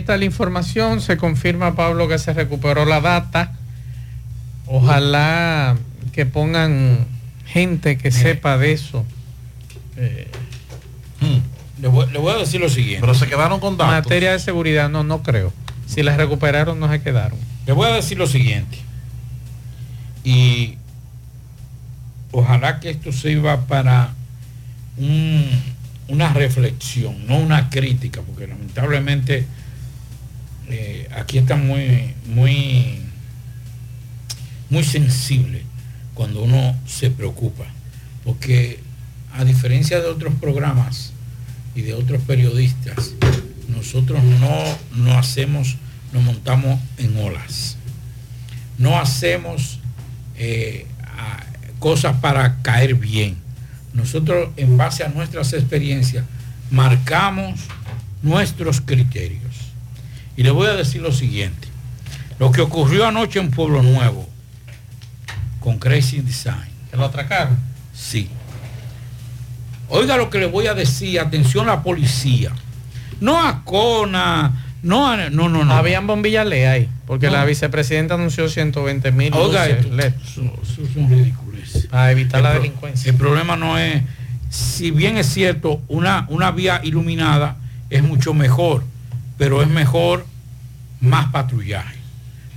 Está la información. Se confirma, Pablo, que se recuperó la data. Ojalá que pongan gente que sepa de eso. Eh, Le voy, le voy a decir lo siguiente. Pero se quedaron con datos. materia de seguridad, no, no creo. Si las recuperaron, no se quedaron. Le voy a decir lo siguiente. Y ojalá que esto sirva para un- una reflexión, no una crítica, porque lamentablemente eh, aquí está muy, muy, muy sensible cuando uno se preocupa. Porque a diferencia de otros programas y de otros periodistas, nosotros no, no hacemos, nos montamos en olas. No hacemos eh, cosas para caer bien. Nosotros, en base a nuestras experiencias, marcamos nuestros criterios. Y le voy a decir lo siguiente. Lo que ocurrió anoche en Pueblo Nuevo con Crazy Design. ¿Que lo atracaron? Sí. Oiga lo que le voy a decir, atención la policía. No a Cona, no a... No, no, no. Habían bombillas LED ahí, porque No. la vicepresidenta anunció 120 mil Oiga, esto-. Eso es un ridículo. Para evitar la pro- delincuencia. El problema no es, si bien es cierto, una, una vía iluminada es mucho mejor, pero es mejor más patrullaje,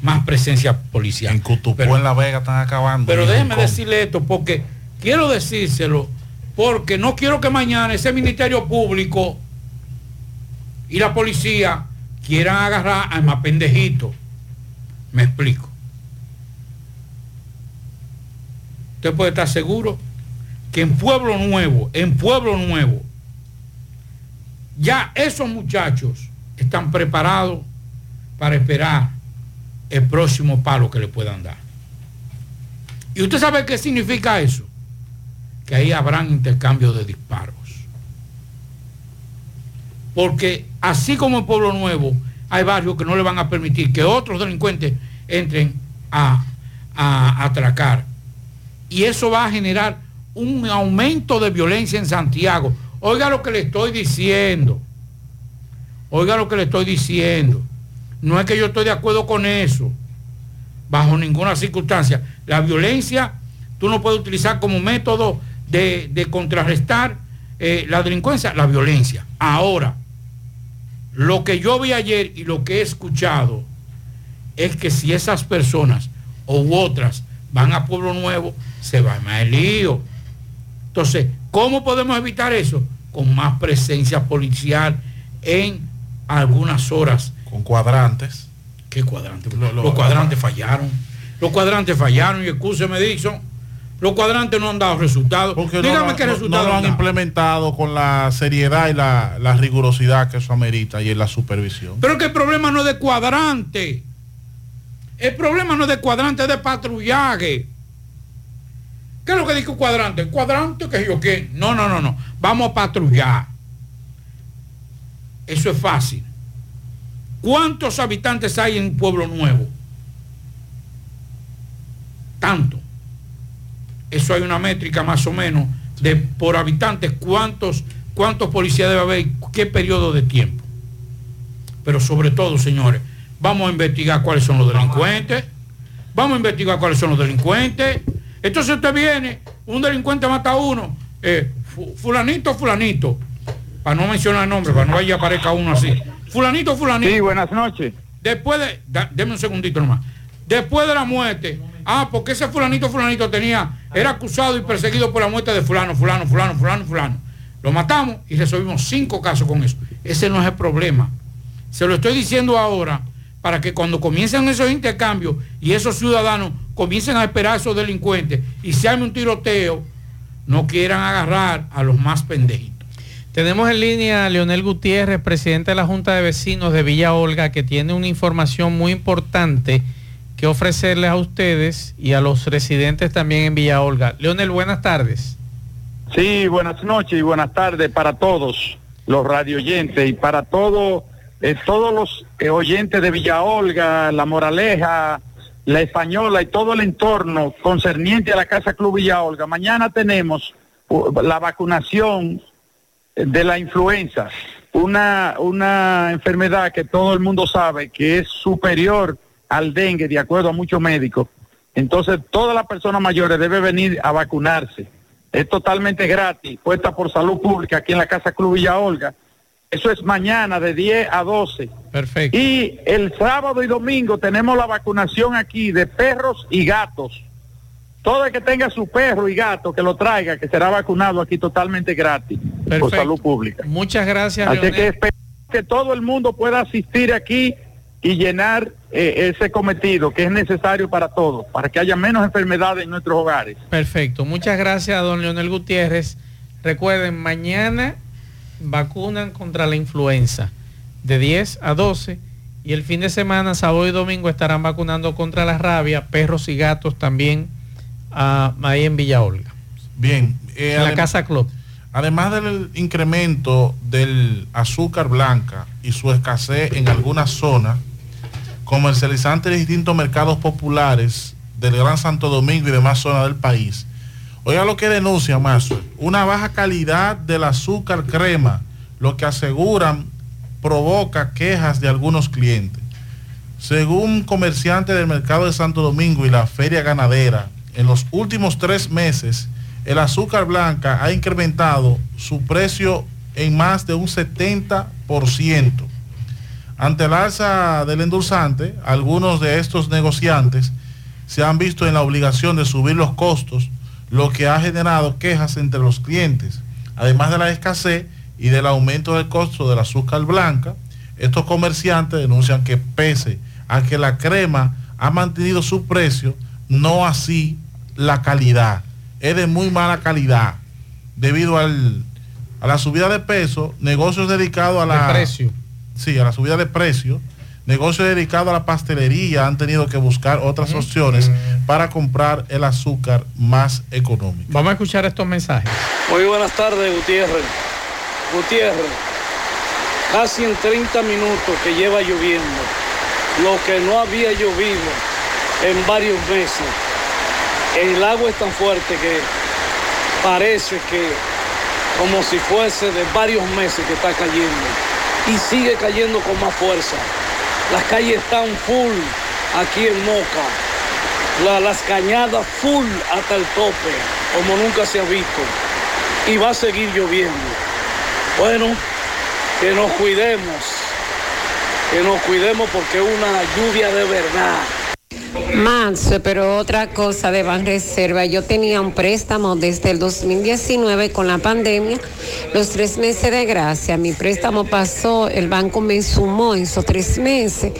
más presencia policial. En Cutupó, en La Vega, están acabando. Pero déjeme decirle esto porque quiero decírselo, porque no quiero que mañana ese Ministerio Público y la policía quieran agarrar al más pendejito. Me explico. Usted puede estar seguro que en Pueblo Nuevo, en Pueblo Nuevo, ya esos muchachos están preparados para esperar el próximo palo que le puedan dar. ¿Y usted sabe qué significa eso? Que ahí habrán intercambio de disparos. Porque así como en Pueblo Nuevo hay barrios que no le van a permitir que otros delincuentes entren a, a atracar. Y eso va a generar un aumento de violencia en Santiago. Oiga lo que le estoy diciendo. Oiga lo que le estoy diciendo. No es que yo estoy de acuerdo con eso. Bajo ninguna circunstancia. La violencia tú no puedes utilizar como método de, contrarrestar eh, la delincuencia, la violencia. Ahora, lo que yo vi ayer y lo que he escuchado es que si esas personas u otras van a Pueblo Nuevo, se va a el lío. Entonces, ¿cómo podemos evitar eso? Con más presencia policial en algunas horas. Con cuadrantes. ¿Qué cuadrantes? los cuadrantes fallaron. Los cuadrantes fallaron y excúseme, Dixon. Los cuadrantes no han dado resultados. Porque no Dígame lo- qué no- resultados no lo han implementado con la seriedad y la, la rigurosidad que eso amerita y en la supervisión. Pero que el problema no es de cuadrante. El problema no es de cuadrante, es de patrullaje. ¿Qué es lo que dice cuadrante? Cuadrante que yo qué. No, no, no, no. Vamos a patrullar. Eso es fácil. ¿Cuántos habitantes hay en Pueblo Nuevo? Tanto. Eso hay una métrica más o menos de por habitantes cuántos cuántos policías debe haber y qué periodo de tiempo. Pero sobre todo, señores, vamos a investigar cuáles son los delincuentes. Vamos a investigar cuáles son los delincuentes. Entonces usted viene, un delincuente mata a uno, eh, fu- fulanito, fulanito, para no mencionar el nombre, para no vaya aparezca uno así. Fulanito, fulanito. Sí, buenas noches. Después de, da- deme un segundito nomás. Después de la muerte, ah, porque ese fulanito, fulanito tenía, era acusado y perseguido por la muerte de fulano, fulano, fulano, fulano, fulano. Lo matamos y resolvimos cinco casos con eso. Ese no es el problema. Se lo estoy diciendo ahora para que cuando comiencen esos intercambios y esos ciudadanos comiencen a esperar a esos delincuentes y se arme un tiroteo, no quieran agarrar a los más pendejitos. Tenemos en línea a Leonel Gutiérrez, presidente de la Junta de Vecinos de Villa Olga, que tiene una información muy importante que ofrecerles a ustedes y a los residentes también en Villa Olga. Leonel, buenas tardes. Sí, buenas noches y buenas tardes para todos los radio oyentes y para todo, eh, todos los eh, oyentes de Villa Olga, La Moraleja, La Española y todo el entorno concerniente a la Casa Club Villa Olga. Mañana tenemos uh, la vacunación de la influenza una, una enfermedad que todo el mundo sabe que es superior al dengue, de acuerdo a muchos médicos. Entonces, todas las personas mayores deben venir a vacunarse. Es totalmente gratis, puesta por salud pública aquí en la Casa Club Villa Olga. Eso es mañana de 10 a 12. Perfecto. Y el sábado y domingo tenemos la vacunación aquí de perros y gatos. Todo el que tenga su perro y gato que lo traiga, que será vacunado aquí totalmente gratis por Perfecto. salud pública. Muchas gracias, Así Leonel. que espero que todo el mundo pueda asistir aquí y llenar eh, ese cometido que es necesario para todos, para que haya menos enfermedades en nuestros hogares. Perfecto. Muchas gracias, don Leonel Gutiérrez. Recuerden, mañana vacunan contra la influenza de 10 a 12 y el fin de semana, sábado y domingo, estarán vacunando contra la rabia, perros y gatos también ah, ahí en Villa Olga. Bien. eh, en la Casa Club. Además del incremento del azúcar blanca y su escasez en algunas zonas, comercializantes de distintos mercados populares del Gran Santo Domingo y demás zonas del país. Oiga lo que denuncia Mazo, una baja calidad del azúcar crema, lo que aseguran provoca quejas de algunos clientes. Según comerciantes del mercado de Santo Domingo y la feria ganadera, en los últimos tres meses, el azúcar blanca ha incrementado su precio en más de un 70%. Ante el alza del endulzante, algunos de estos negociantes se han visto en la obligación de subir los costos, lo que ha generado quejas entre los clientes. Además de la escasez y del aumento del costo del azúcar blanca, estos comerciantes denuncian que pese a que la crema ha mantenido su precio, no así la calidad. Es de muy mala calidad debido al, a la subida de peso, negocios dedicados a la... De precio. Sí, a la subida de precio. Negocios dedicados a la pastelería han tenido que buscar otras opciones para comprar el azúcar más económico. Vamos a escuchar estos mensajes. Muy buenas tardes, Gutiérrez. Gutiérrez, casi en 30 minutos que lleva lloviendo, lo que no había llovido en varios meses. El agua es tan fuerte que parece que como si fuese de varios meses que está cayendo y sigue cayendo con más fuerza. Las calles están full aquí en Moca, La- las cañadas full hasta el tope, como nunca se ha visto y va a seguir lloviendo. Bueno, que nos cuidemos, que nos cuidemos porque es una lluvia de verdad. Max, pero otra cosa de Banreserva, yo tenía un préstamo desde el 2019 con la pandemia, los tres meses de gracia, mi préstamo pasó, el banco me sumó esos tres meses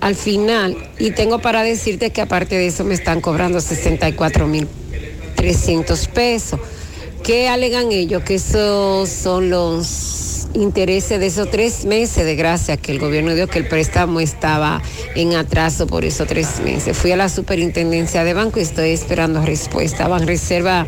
al final y tengo para decirte que aparte de eso me están cobrando 64 mil 300 pesos. ¿Qué alegan ellos? Que esos son los intereses de esos tres meses de gracia que el gobierno dio, que el préstamo estaba en atraso por esos tres meses. Fui a la superintendencia de banco y estoy esperando respuesta. Banreserva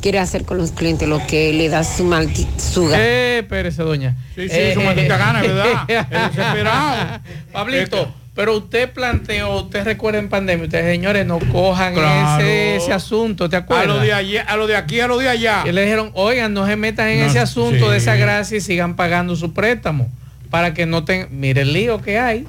quiere hacer con los clientes lo que le da su maldita su gana. Eh, espérese, doña. Sí, sí, su maldita gana, ¿verdad? El desesperado. Pablito, pero usted planteó, usted recuerda en pandemia, ustedes señores no cojan Claro. ese, ese asunto, ¿te A acuerdas? lo de allí, a lo de aquí, a lo de allá. Y le dijeron, oigan, no se metan en No, ese asunto sí. de esa gracia y sigan pagando su préstamo para que no tengan, mire el lío que hay.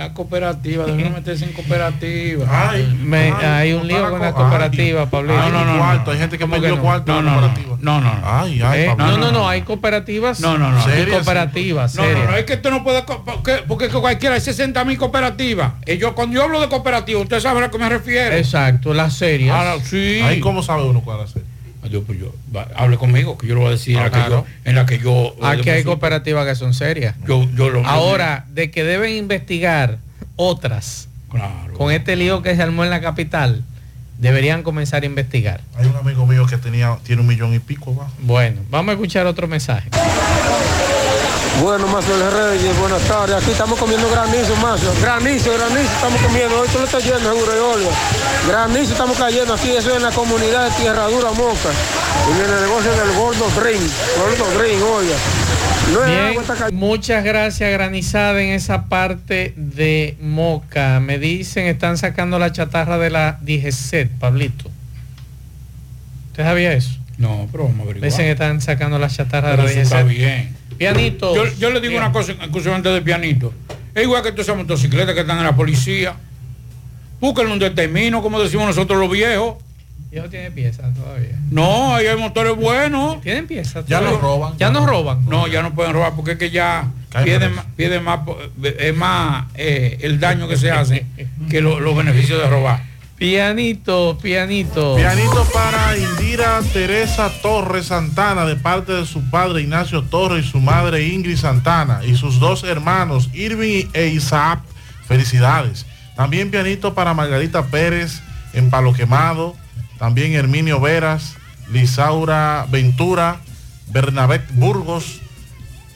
La cooperativa, deben meterse en cooperativa. Me- hay un lío con la cooperativa, Pablito. Ay, no, no, no. Hay gente que ¿Cómo perdió no? cuarto en la cooperativa. No, no. Ay, ay, Eh, Pablito. no, no, no, hay cooperativas. No, no, no. Hay Serias, cooperativas, No, no, serias. no, es que esto no puede, porque, porque cualquiera hay 60 mil cooperativas. Y yo, cuando yo hablo de cooperativa, usted sabe a que me refiero. Exacto, las sí. Ahí cómo sabe uno cuál hacer. Yo, pues yo, va, hable conmigo, que yo lo voy a decir en, la que Claro. yo, en la que yo... Aquí hay eh, cooperativas que son serias. Yo, yo lo, Ahora, de que deben investigar otras con este lío que se armó en la capital, deberían comenzar a investigar. Hay un amigo mío que tenía, tiene un millón y pico abajo. Bueno, vamos a escuchar otro mensaje. Bueno, Mazuel Reyes, buenas tardes. Aquí estamos comiendo granizo, Mazo. Granizo, granizo estamos comiendo. Hoy tú lo estás yendo, seguro de Olga. Granizo estamos cayendo aquí, eso es en la comunidad de Tierra Dura, Moca. Y en el negocio del Gordo Green. Gordo Green, oiga. No Bien, está muchas gracias, granizada en esa parte de Moca. Me dicen, están sacando la chatarra de la DGCET, Pablito. ¿Usted sabía eso? No, pero vamos a Me averiguar. dicen que están sacando la chatarra Pero de la eso está DGCET. bien. Pianito. Yo, yo le digo una cosa exclusivamente de pianito. Es igual que todas esas motocicletas que están en la policía. Búsquenle un determino, como decimos nosotros los viejos. Viejo tiene piezas todavía. No, ahí hay motores buenos. Tienen piezas. Ya no roban. Ya no roban. No, ya no pueden robar porque es que ya pierden, más- pierden más, po- es más eh, el daño que se hace que lo- los beneficios de robar. Pianito, pianito. Pianito para Indira Teresa Torres Santana de parte de su padre Ignacio Torres y su madre Ingrid Santana y sus dos hermanos Irving e Isaac. Felicidades. También pianito para Margarita Pérez en Palo Quemado. También Herminio Veras, Lisaura Ventura, Bernabé Burgos,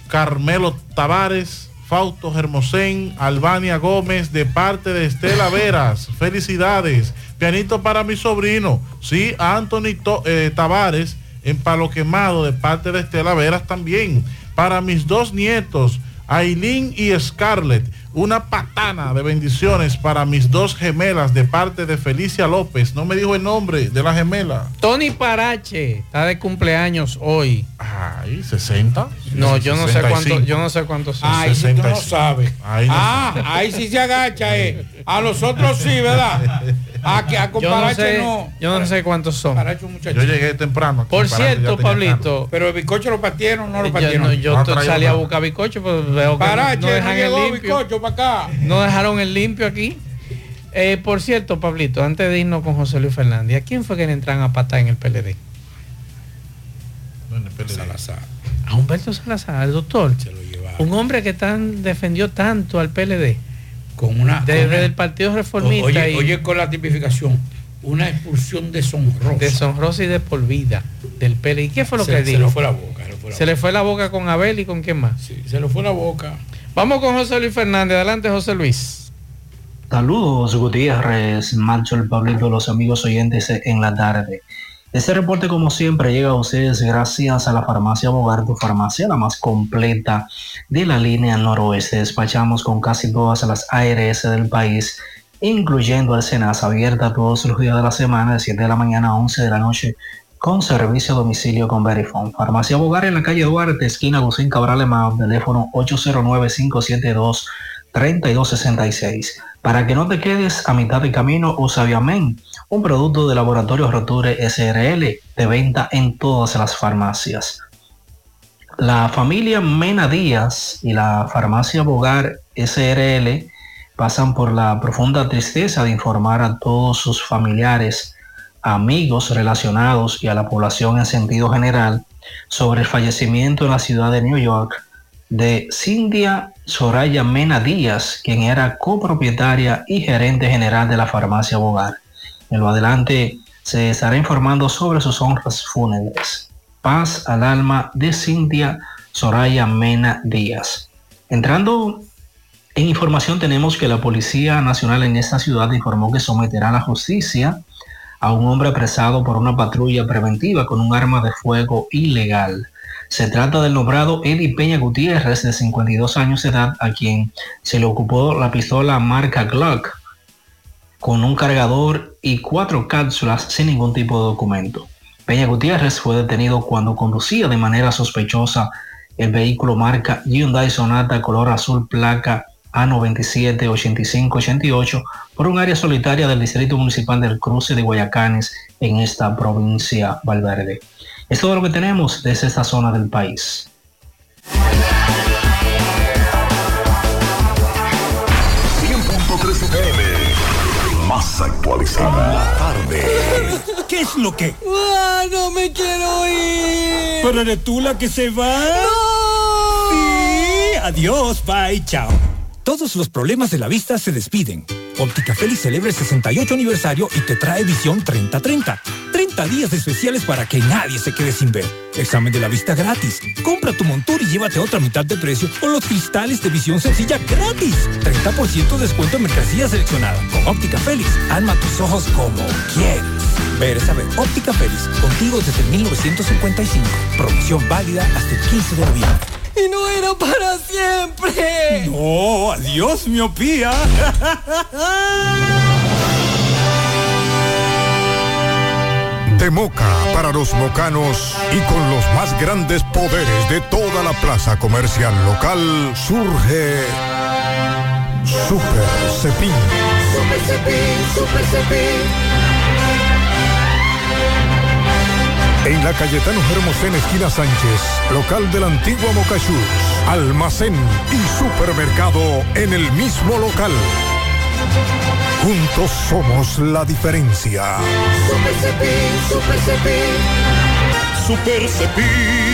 Carmelo Tavares, Fausto Germosén, Albania Gómez, de parte de Estela Veras. Felicidades. Pianito para mi sobrino, sí, Anthony To- eh, Tavares, en Palo Quemado, de parte de Estela Veras también. Para mis dos nietos, Aileen y Scarlett, una patana de bendiciones para mis dos gemelas, de parte de Felicia López. No me dijo el nombre de la gemela. Tony Parache está de cumpleaños hoy. Ay, 60. No, yo no sé 65. cuánto, yo no sé cuántos son. Ay, si tú no 65. sabes. Ahí no ah, ahí sí se agacha, eh. A los otros sí, ¿verdad? A que a Yo no sé, no. yo no sé cuántos son. Yo llegué temprano. aquí, Por cierto, Pablito. Pero el bizcocho lo partieron, no lo Yo, partieron. no, yo No to- traído salí a buscar bizcocho, pues veo que Parache, no no, dejan el limpio. bizcocho para acá. No dejaron el limpio aquí. Eh, por cierto, Pablito, antes de irnos con José Luis Fernández, ¿a quién fue que le entran a patar en el PLD? No, en el PLD. Salazar. A Humberto Salazar, el doctor. Se lo llevaron. Un hombre que tan defendió tanto al PLD. Con una. con Desde una- el Partido Reformista Oye, y oye, con la tipificación. Una expulsión deshonrosa. deshonrosa y de por vida del PLD. ¿Y qué fue lo se, que se dijo? le fue la boca. Se le fue la Se le fue la boca con Abel y con quién más. Sí, se le fue la boca. Vamos con José Luis Fernández. Adelante, José Luis. Saludos Gutiérrez, Macho, el Pablito, los amigos oyentes en la tarde. Este reporte como siempre llega a ustedes gracias a la farmacia Bogar, tu farmacia la más completa de la línea noroeste. Despachamos con casi todas las ARS del país, incluyendo el Senasa, abierta todos los días de la semana de 7 de la mañana a 11 de la noche con servicio a domicilio con Verifone. Farmacia Bogar en la calle Duarte, esquina Lucín Cabral teléfono 809-572-3266. Para que no te quedes a mitad de camino, usa Viamen, un producto de Laboratorio Roture SRL de venta en todas las farmacias. La familia Mena Díaz y la farmacia Bogar SRL pasan por la profunda tristeza de informar a todos sus familiares, amigos relacionados y a la población en sentido general sobre el fallecimiento en la ciudad de New York de Cindia Soraya Mena Díaz, quien era copropietaria y gerente general de la farmacia Bogar. En lo adelante se estará informando sobre sus honras fúnebres. Paz al alma de Cintia Soraya Mena Díaz. Entrando en información tenemos que la Policía Nacional en esta ciudad informó que someterá a la justicia a un hombre apresado por una patrulla preventiva con un arma de fuego ilegal. Se trata del nombrado Eddie Peña Gutiérrez, de 52 años de edad, a quien se le ocupó la pistola marca Glock con un cargador y cuatro cápsulas sin ningún tipo de documento. Peña Gutiérrez fue detenido cuando conducía de manera sospechosa el vehículo marca Hyundai Sonata color azul placa A978588 por un área solitaria del Distrito Municipal del Cruce de Guayacanes en esta provincia Valverde. Es todo lo que tenemos desde esta zona del país. 100.3 FM. Más actualizada. La tarde. ¿Qué es lo que? ¡Ah, no me quiero ir! ¿Pero eres tú la que se va? Sí, adiós, bye, chao. Todos los problemas de la vista se despiden. Óptica Félix celebra el 68 aniversario y te trae visión 30-30. 30 días especiales para que nadie se quede sin ver. Examen de la vista gratis. Compra tu montura y llévate otra mitad de precio con los cristales de visión sencilla gratis. 30% descuento en mercancía seleccionada. Con Óptica Félix, alma tus ojos como quieres. Ver es saber. Óptica Félix, contigo desde 1955. Promoción válida hasta el 15 de noviembre. ¡Y no era para siempre! No, adiós, miopía. de Moca para los mocanos y con los más grandes poderes de toda la plaza comercial local surge Super Cepín. Super Cepín, Super Cepín. En la Cayetano Hermosén, esquina Sánchez, local de la antigua Mocachús, almacén y supermercado en el mismo local. Juntos somos la diferencia. Super Cepín, Super Cepín. Super Cepín.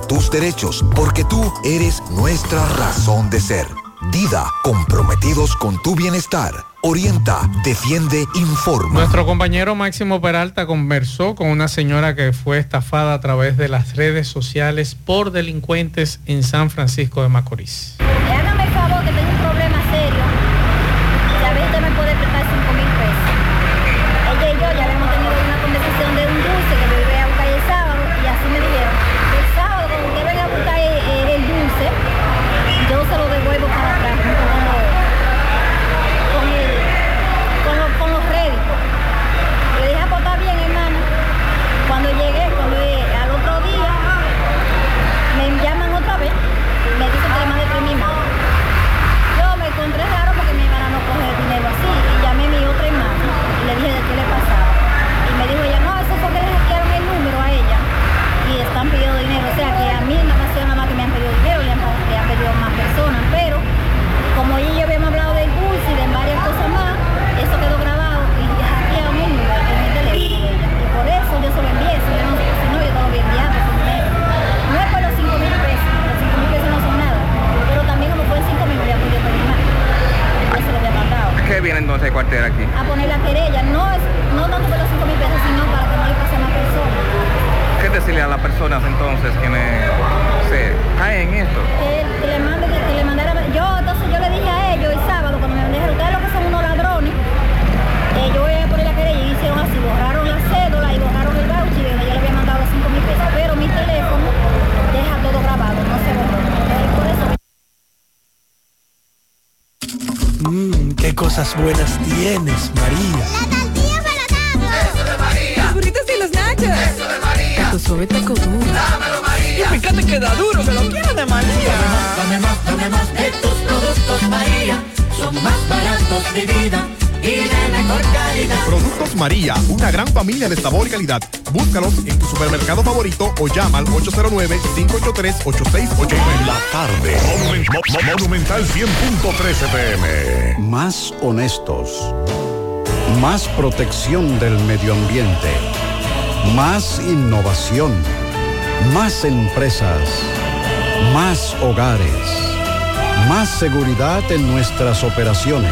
tus derechos, porque tú eres nuestra razón de ser. Dida, comprometidos con tu bienestar. Orienta, defiende, informa. Nuestro compañero Máximo Peralta conversó con una señora que fue estafada a través de las redes sociales por delincuentes en San Francisco de Macorís. Hágame el favor que tengo un problema serio. Si a ver usted me puede prestar 5 mil pesos. Ella y yo ya habíamos tenido una conversación de un dulce que me iba a buscar el sábado y así me dijeron. El sábado cuando usted venga a buscar el, el- el dulce, yo se lo devuelvo para atrás junto con los, con el- con los- con los réditos. Le dije, ah, pues está bien, hermano. Cuando llegué, cuando llegué, al otro día, me llaman otra vez, me dicen que le mandé tres mil más. Yo me encontré raro porque mi hermana no coge dinero así y llamé a mi otra hermana y le dije de qué le pasaba. Y me dijo ella, no, eso fue que le hackearon el número a ella y están pidiendo dinero. O sea que a mí nada más sea nada más que me han pedido dinero, le han, le han pedido más personas, pero como ella y yo habíamos hablado del dulce y de varias cosas más, eso quedó grabado y hackearon el número en el teléfono de ella. Y por eso yo se lo envié, si, yo no, si no yo te lo voy a enviar ese dinero. No es por los 5 mil pesos, los 5 mil pesos no son nada, pero también como fue 5 mil voy a poder pedir más. Yo se lo había mandado. ¿Qué cuartel aquí? A poner la querella, no es, no tanto por los 5 mil pesos, sino para que no le pase a más personas. ¿Qué decirle a las personas entonces que me se caen en esto? que, que le mande, que, que le mandara. Yo entonces yo le dije a ellos el sábado cuando me dijeron, ustedes lo que son unos ladrones, eh, yo voy a poner la querella y hicieron así, borraron la cédula y borraron el voucher donde yo le había mandado los 5 mil pesos, pero mi teléfono deja todo grabado, no se borró. Por eso Mmm, qué cosas buenas tienes, María. Eso de María. Los burritos y los nachos. Eso de María. Tu suave taco duro. Dámelo, María. Y fíjate que da duro, que lo quiero de María. Dame más, dame más de tus productos, María. Son más baratos de vida y de mejor calidad. Productos María, una gran familia de sabor y calidad. Búscalos en tu supermercado favorito o llama al 809-583-8689. La tarde. Monumen- Mo- Mo- Monumental 100.13 pm. Más honestos. Más protección del medio ambiente. Más innovación. Más empresas. Más hogares. Más seguridad en nuestras operaciones.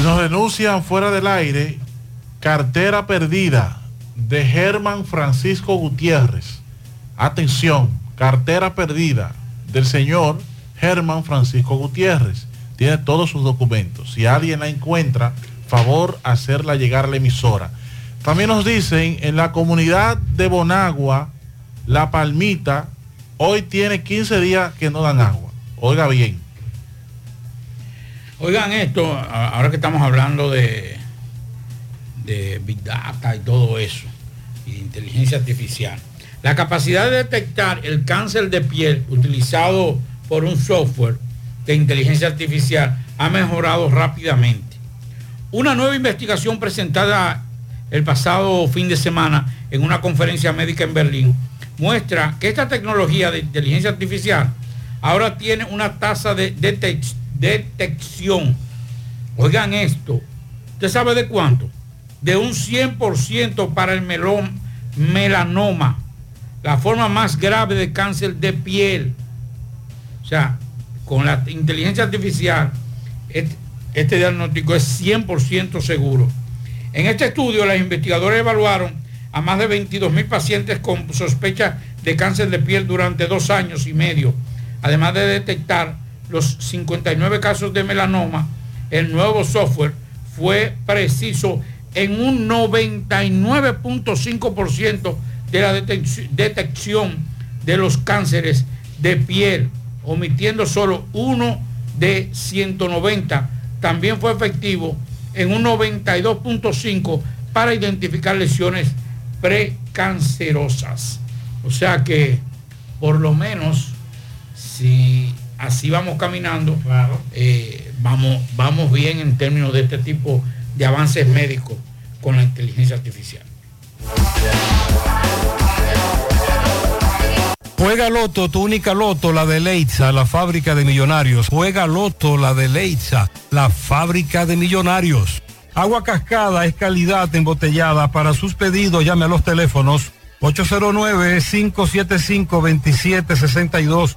Nos denuncian fuera del aire cartera perdida de Germán Francisco Gutiérrez. Atención, cartera perdida del señor Germán Francisco Gutiérrez. Tiene todos sus documentos. Si alguien la encuentra, favor hacerla llegar a la emisora. También nos dicen en la comunidad de Bonagua, La Palmita, hoy tiene 15 días que no dan agua. Oiga bien. Oigan esto, ahora que estamos hablando de, Big Data y todo eso, y de inteligencia artificial. La capacidad de detectar el cáncer de piel utilizado por un software de inteligencia artificial ha mejorado rápidamente. Una nueva investigación presentada el pasado fin de semana en una conferencia médica en Berlín muestra que esta tecnología de inteligencia artificial ahora tiene una tasa de detec- detección. Oigan esto, ¿usted sabe de cuánto? De un 100% para el melón, melanoma, la forma más grave de cáncer de piel. O sea, con la inteligencia artificial, este, este diagnóstico es 100% seguro. En este estudio, los investigadores evaluaron a más de 22 mil pacientes con sospecha de cáncer de piel durante dos años y medio. Además de detectar los 59 casos de melanoma, el nuevo software fue preciso en un 99.5% de la detec- detección de los cánceres de piel, omitiendo solo uno de 190. También fue efectivo en un 92.5 para identificar lesiones precancerosas. O sea que, por lo menos, si así vamos caminando, eh, vamos, vamos bien en términos de este tipo de avances médicos con la inteligencia artificial. Juega Loto, tu única Loto, la de Leitza, la fábrica de millonarios. Juega Loto, la de Leitza, la fábrica de millonarios. Agua cascada es calidad embotellada. Para sus pedidos llame a los teléfonos 809-575-2762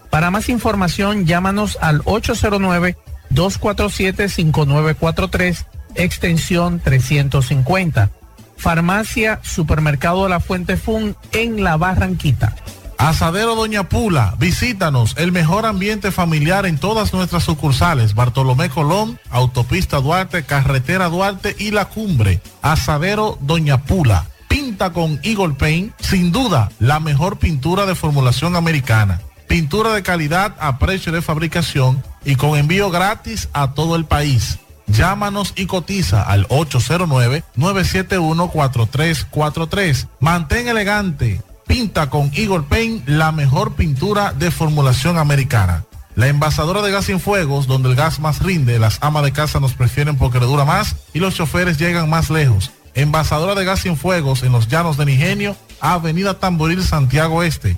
Para más información llámanos al 809-247-5943 extensión 350. Farmacia Supermercado La Fuente Fun en La Barranquita. Asadero Doña Pula, visítanos, el mejor ambiente familiar en todas nuestras sucursales, Bartolomé Colón, Autopista Duarte, Carretera Duarte y La Cumbre. Asadero Doña Pula, pinta con Eagle Paint, sin duda, la mejor pintura de formulación americana. Pintura de calidad a precio de fabricación y con envío gratis a todo el país. Llámanos y cotiza al 809-971-4343. Mantén elegante. Pinta con Eagle Paint la mejor pintura de formulación americana. La envasadora de gas sin fuegos, donde el gas más rinde, las amas de casa nos prefieren porque le dura más y los choferes llegan más lejos. Envasadora de gas sin fuegos en los llanos de Nigenio, Avenida Tamboril, Santiago Este.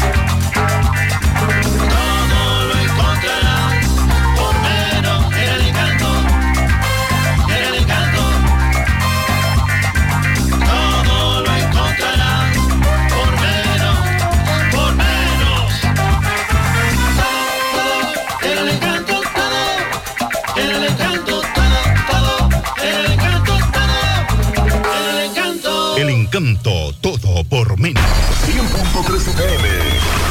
Encanto todo por menos. 100.3 FM.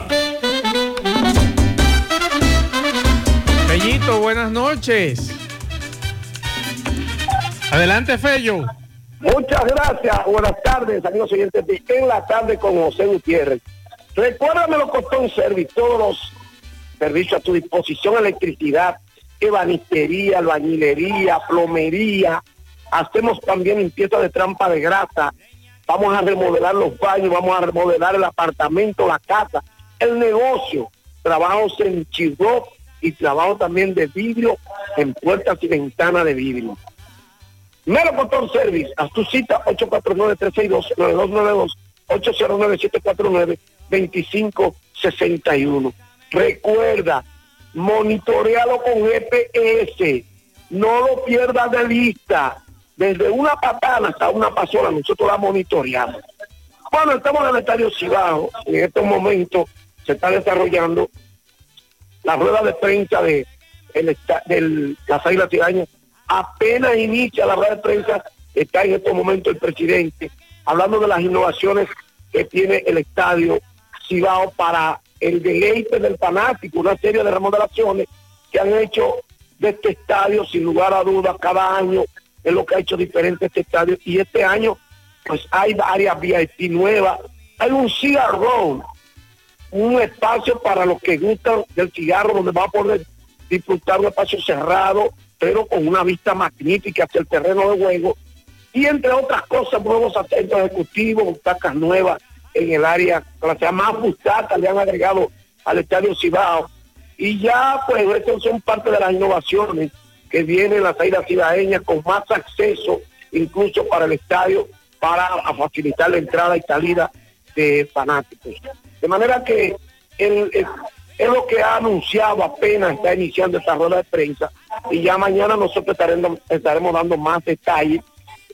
Buenas noches. Adelante, Fello. Muchas gracias. Buenas tardes, amigos oyentes En la tarde con José Gutiérrez. Recuérdame lo costó un service, todos los servicios a tu disposición, electricidad, ebanistería, albañilería, plomería. Hacemos también limpieza de trampa de grasa. Vamos a remodelar los baños, vamos a remodelar el apartamento, la casa, el negocio. Trabajos en chirro y trabajo también de vidrio en puertas y ventanas de vidrio. Mero Control Service, haz tu cita 849-362-9292, 809-749-2561. Recuerda, monitorealo con GPS, no lo pierdas de vista. Desde una patana hasta una pasola, nosotros la monitoreamos. Bueno, estamos en el Estadio Cibao, en estos momentos se está desarrollando la rueda de prensa de el, del, las Águilas Cibaeñas apenas inicia la rueda de prensa, está en estos momentos el presidente hablando de las innovaciones que tiene el estadio Cibao para el deleite del fanático, una serie de remodelaciones que han hecho de este estadio sin lugar a dudas cada año es lo que ha hecho diferente este estadio. Y este año pues hay varias VIP nuevas, hay un cigar un espacio para los que gustan del cigarro donde va a poder disfrutar un espacio cerrado, pero con una vista magnífica hacia el terreno de juego. Y entre otras cosas, nuevos asientos ejecutivos, butacas nuevas en el área, para sea más butacas le han agregado al Estadio Cibao. Y ya, pues, estas son parte de las innovaciones que vienen las islas cibaeñas con más acceso, incluso para el estadio, para facilitar la entrada y salida de fanáticos. De manera que es lo que ha anunciado apenas está iniciando esta rueda de prensa y ya mañana nosotros estaremos, estaremos dando más detalles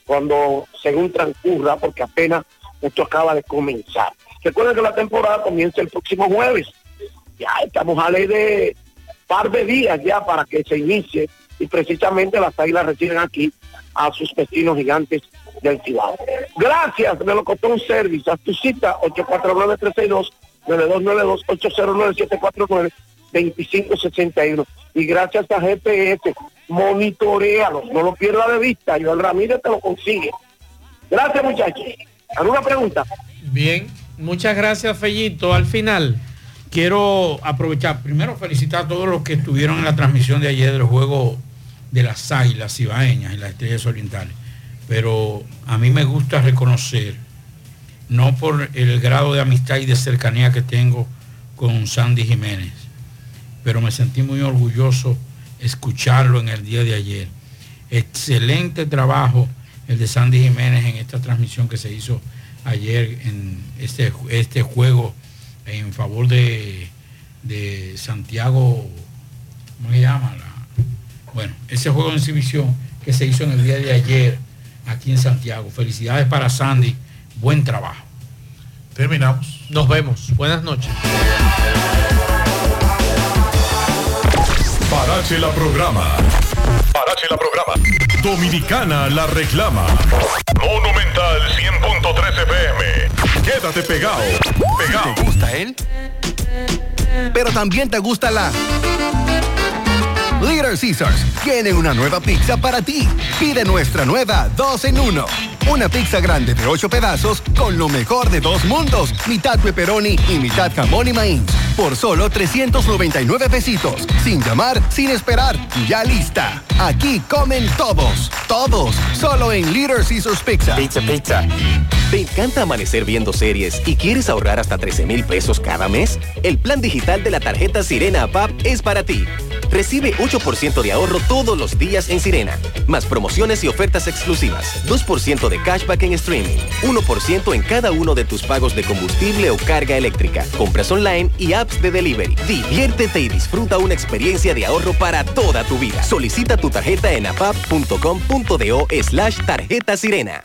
cuando según transcurra porque apenas esto acaba de comenzar. Recuerden que la temporada comienza el próximo jueves. Ya estamos a ley de par de días ya para que se inicie y precisamente las águilas reciben aquí a sus vecinos gigantes del Cibao. Gracias, me lo costó un service. A tu cita 849-362-9292, 809-749-2561. Y gracias a GPS, monitorealos, no lo pierda de vista. Joel Ramírez te lo consigue. Gracias, muchachos. ¿Alguna pregunta? Bien, muchas gracias, Fellito. Al final, quiero aprovechar, primero felicitar a todos los que estuvieron en la transmisión de ayer del juego de las Águilas Cibaeñas y las Estrellas Orientales. Pero a mí me gusta reconocer, no por el grado de amistad y de cercanía que tengo con Sandy Jiménez, pero me sentí muy orgulloso escucharlo en el día de ayer. Excelente trabajo el de Sandy Jiménez en esta transmisión que se hizo ayer en este, este juego en favor de, de Santiago, ¿cómo se llama? La- bueno, ese juego de exhibición que se hizo en el día de ayer aquí en Santiago. Felicidades para Sandy, buen trabajo. Terminamos. Nos vemos. Buenas noches. Parache la programa. Parache la programa. Dominicana la reclama. Monumental 100.13 FM. Quédate pegado. Pegado. ¿Te gusta él? Pero también te gusta la... Little Caesars tiene una nueva pizza para ti. Pide nuestra nueva 2 en 1. Una pizza grande de 8 pedazos con lo mejor de dos mundos. Mitad pepperoni y mitad jamón y maíz. Por solo 399 pesitos. Sin llamar, sin esperar. Ya lista. Aquí comen todos. Todos. Solo en Little Caesars Pizza. Pizza, pizza. ¿Te encanta amanecer viendo series y quieres ahorrar hasta 13 mil pesos cada mes? El plan digital de la tarjeta Sirena APAP es para ti. Recibe 8% de ahorro todos los días en Sirena, más promociones y ofertas exclusivas, 2% de cashback en streaming, 1% en cada uno de tus pagos de combustible o carga eléctrica, compras online y apps de delivery. Diviértete y disfruta una experiencia de ahorro para toda tu vida. Solicita tu tarjeta en apap.com.do slash tarjeta sirena.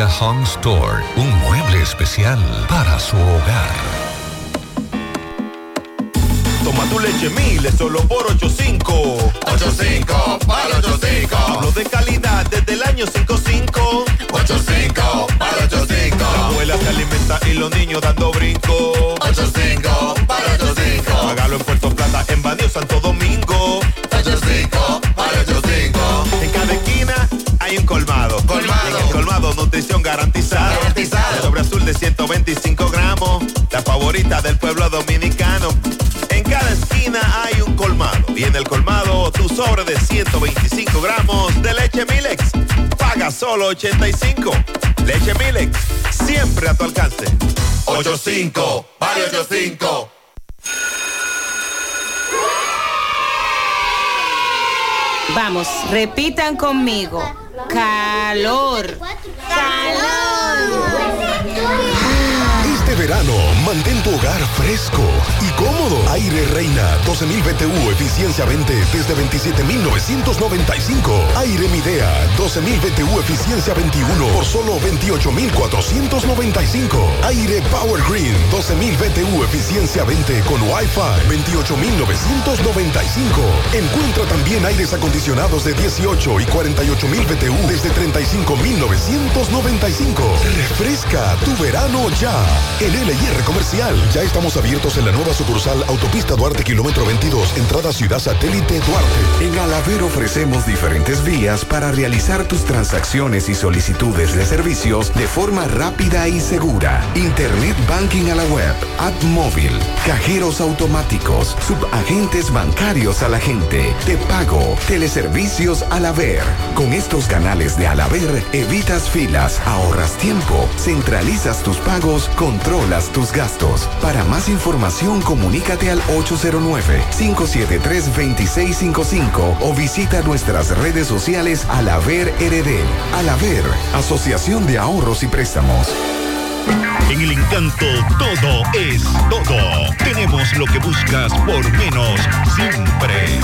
Home Store. Un mueble especial para su hogar. Toma tu leche Miles solo por 8.5. 8.5, para 8.5. Hablo de calidad desde el año 55. 8.5, para 8.5. La abuela se alimenta y los niños dando brinco. 8.5, para 8.5. Págalo en Puerto Plata, en Banío, Santo Domingo. 8.5, para 8.5. En cada esquina hay un colmado. Colmado. Y en el colmado nutrición garantizada. Garantizada. Sobre azul de 125 gramos. La favorita del pueblo dominicano. En cada esquina hay un colmado. Y en el colmado tu sobre de 125 gramos de leche Milex. Paga solo 85. Leche Milex. Siempre a tu alcance. 8.5, para 8.5. Vamos, repitan conmigo. Calor. Este verano, mantén tu hogar fresco y cómodo. Aire Reina 12.000 BTU, eficiencia 20 desde 27.995. Aire Midea 12.000 BTU, eficiencia 21 por solo 28.495. Aire Power Green 12.000 BTU, eficiencia 20 con Wi-Fi 28.995. Encuentra también aires acondicionados de 18 y 48.000 BTU desde 35.995. Refresca tu verano ya. En LIR Comercial ya estamos abiertos en la nueva sucursal Autopista Duarte Kilómetro 22, entrada Ciudad Satélite Duarte. En Alaber ofrecemos diferentes vías para realizar tus transacciones y solicitudes de servicios de forma rápida y segura. Internet Banking a la web, app móvil, cajeros automáticos, subagentes bancarios a la gente, te pago, teleservicios Alaber. Con estos canales de Alaber evitas filas, ahorras tiempo, centralizas tus pagos, controlas tus gastos. Para más información comunícate al 809-573-2655 o visita nuestras redes sociales Alaber RD. Alaber, Asociación de Ahorros y Préstamos. En el encanto todo es todo. Tenemos lo que buscas por menos siempre.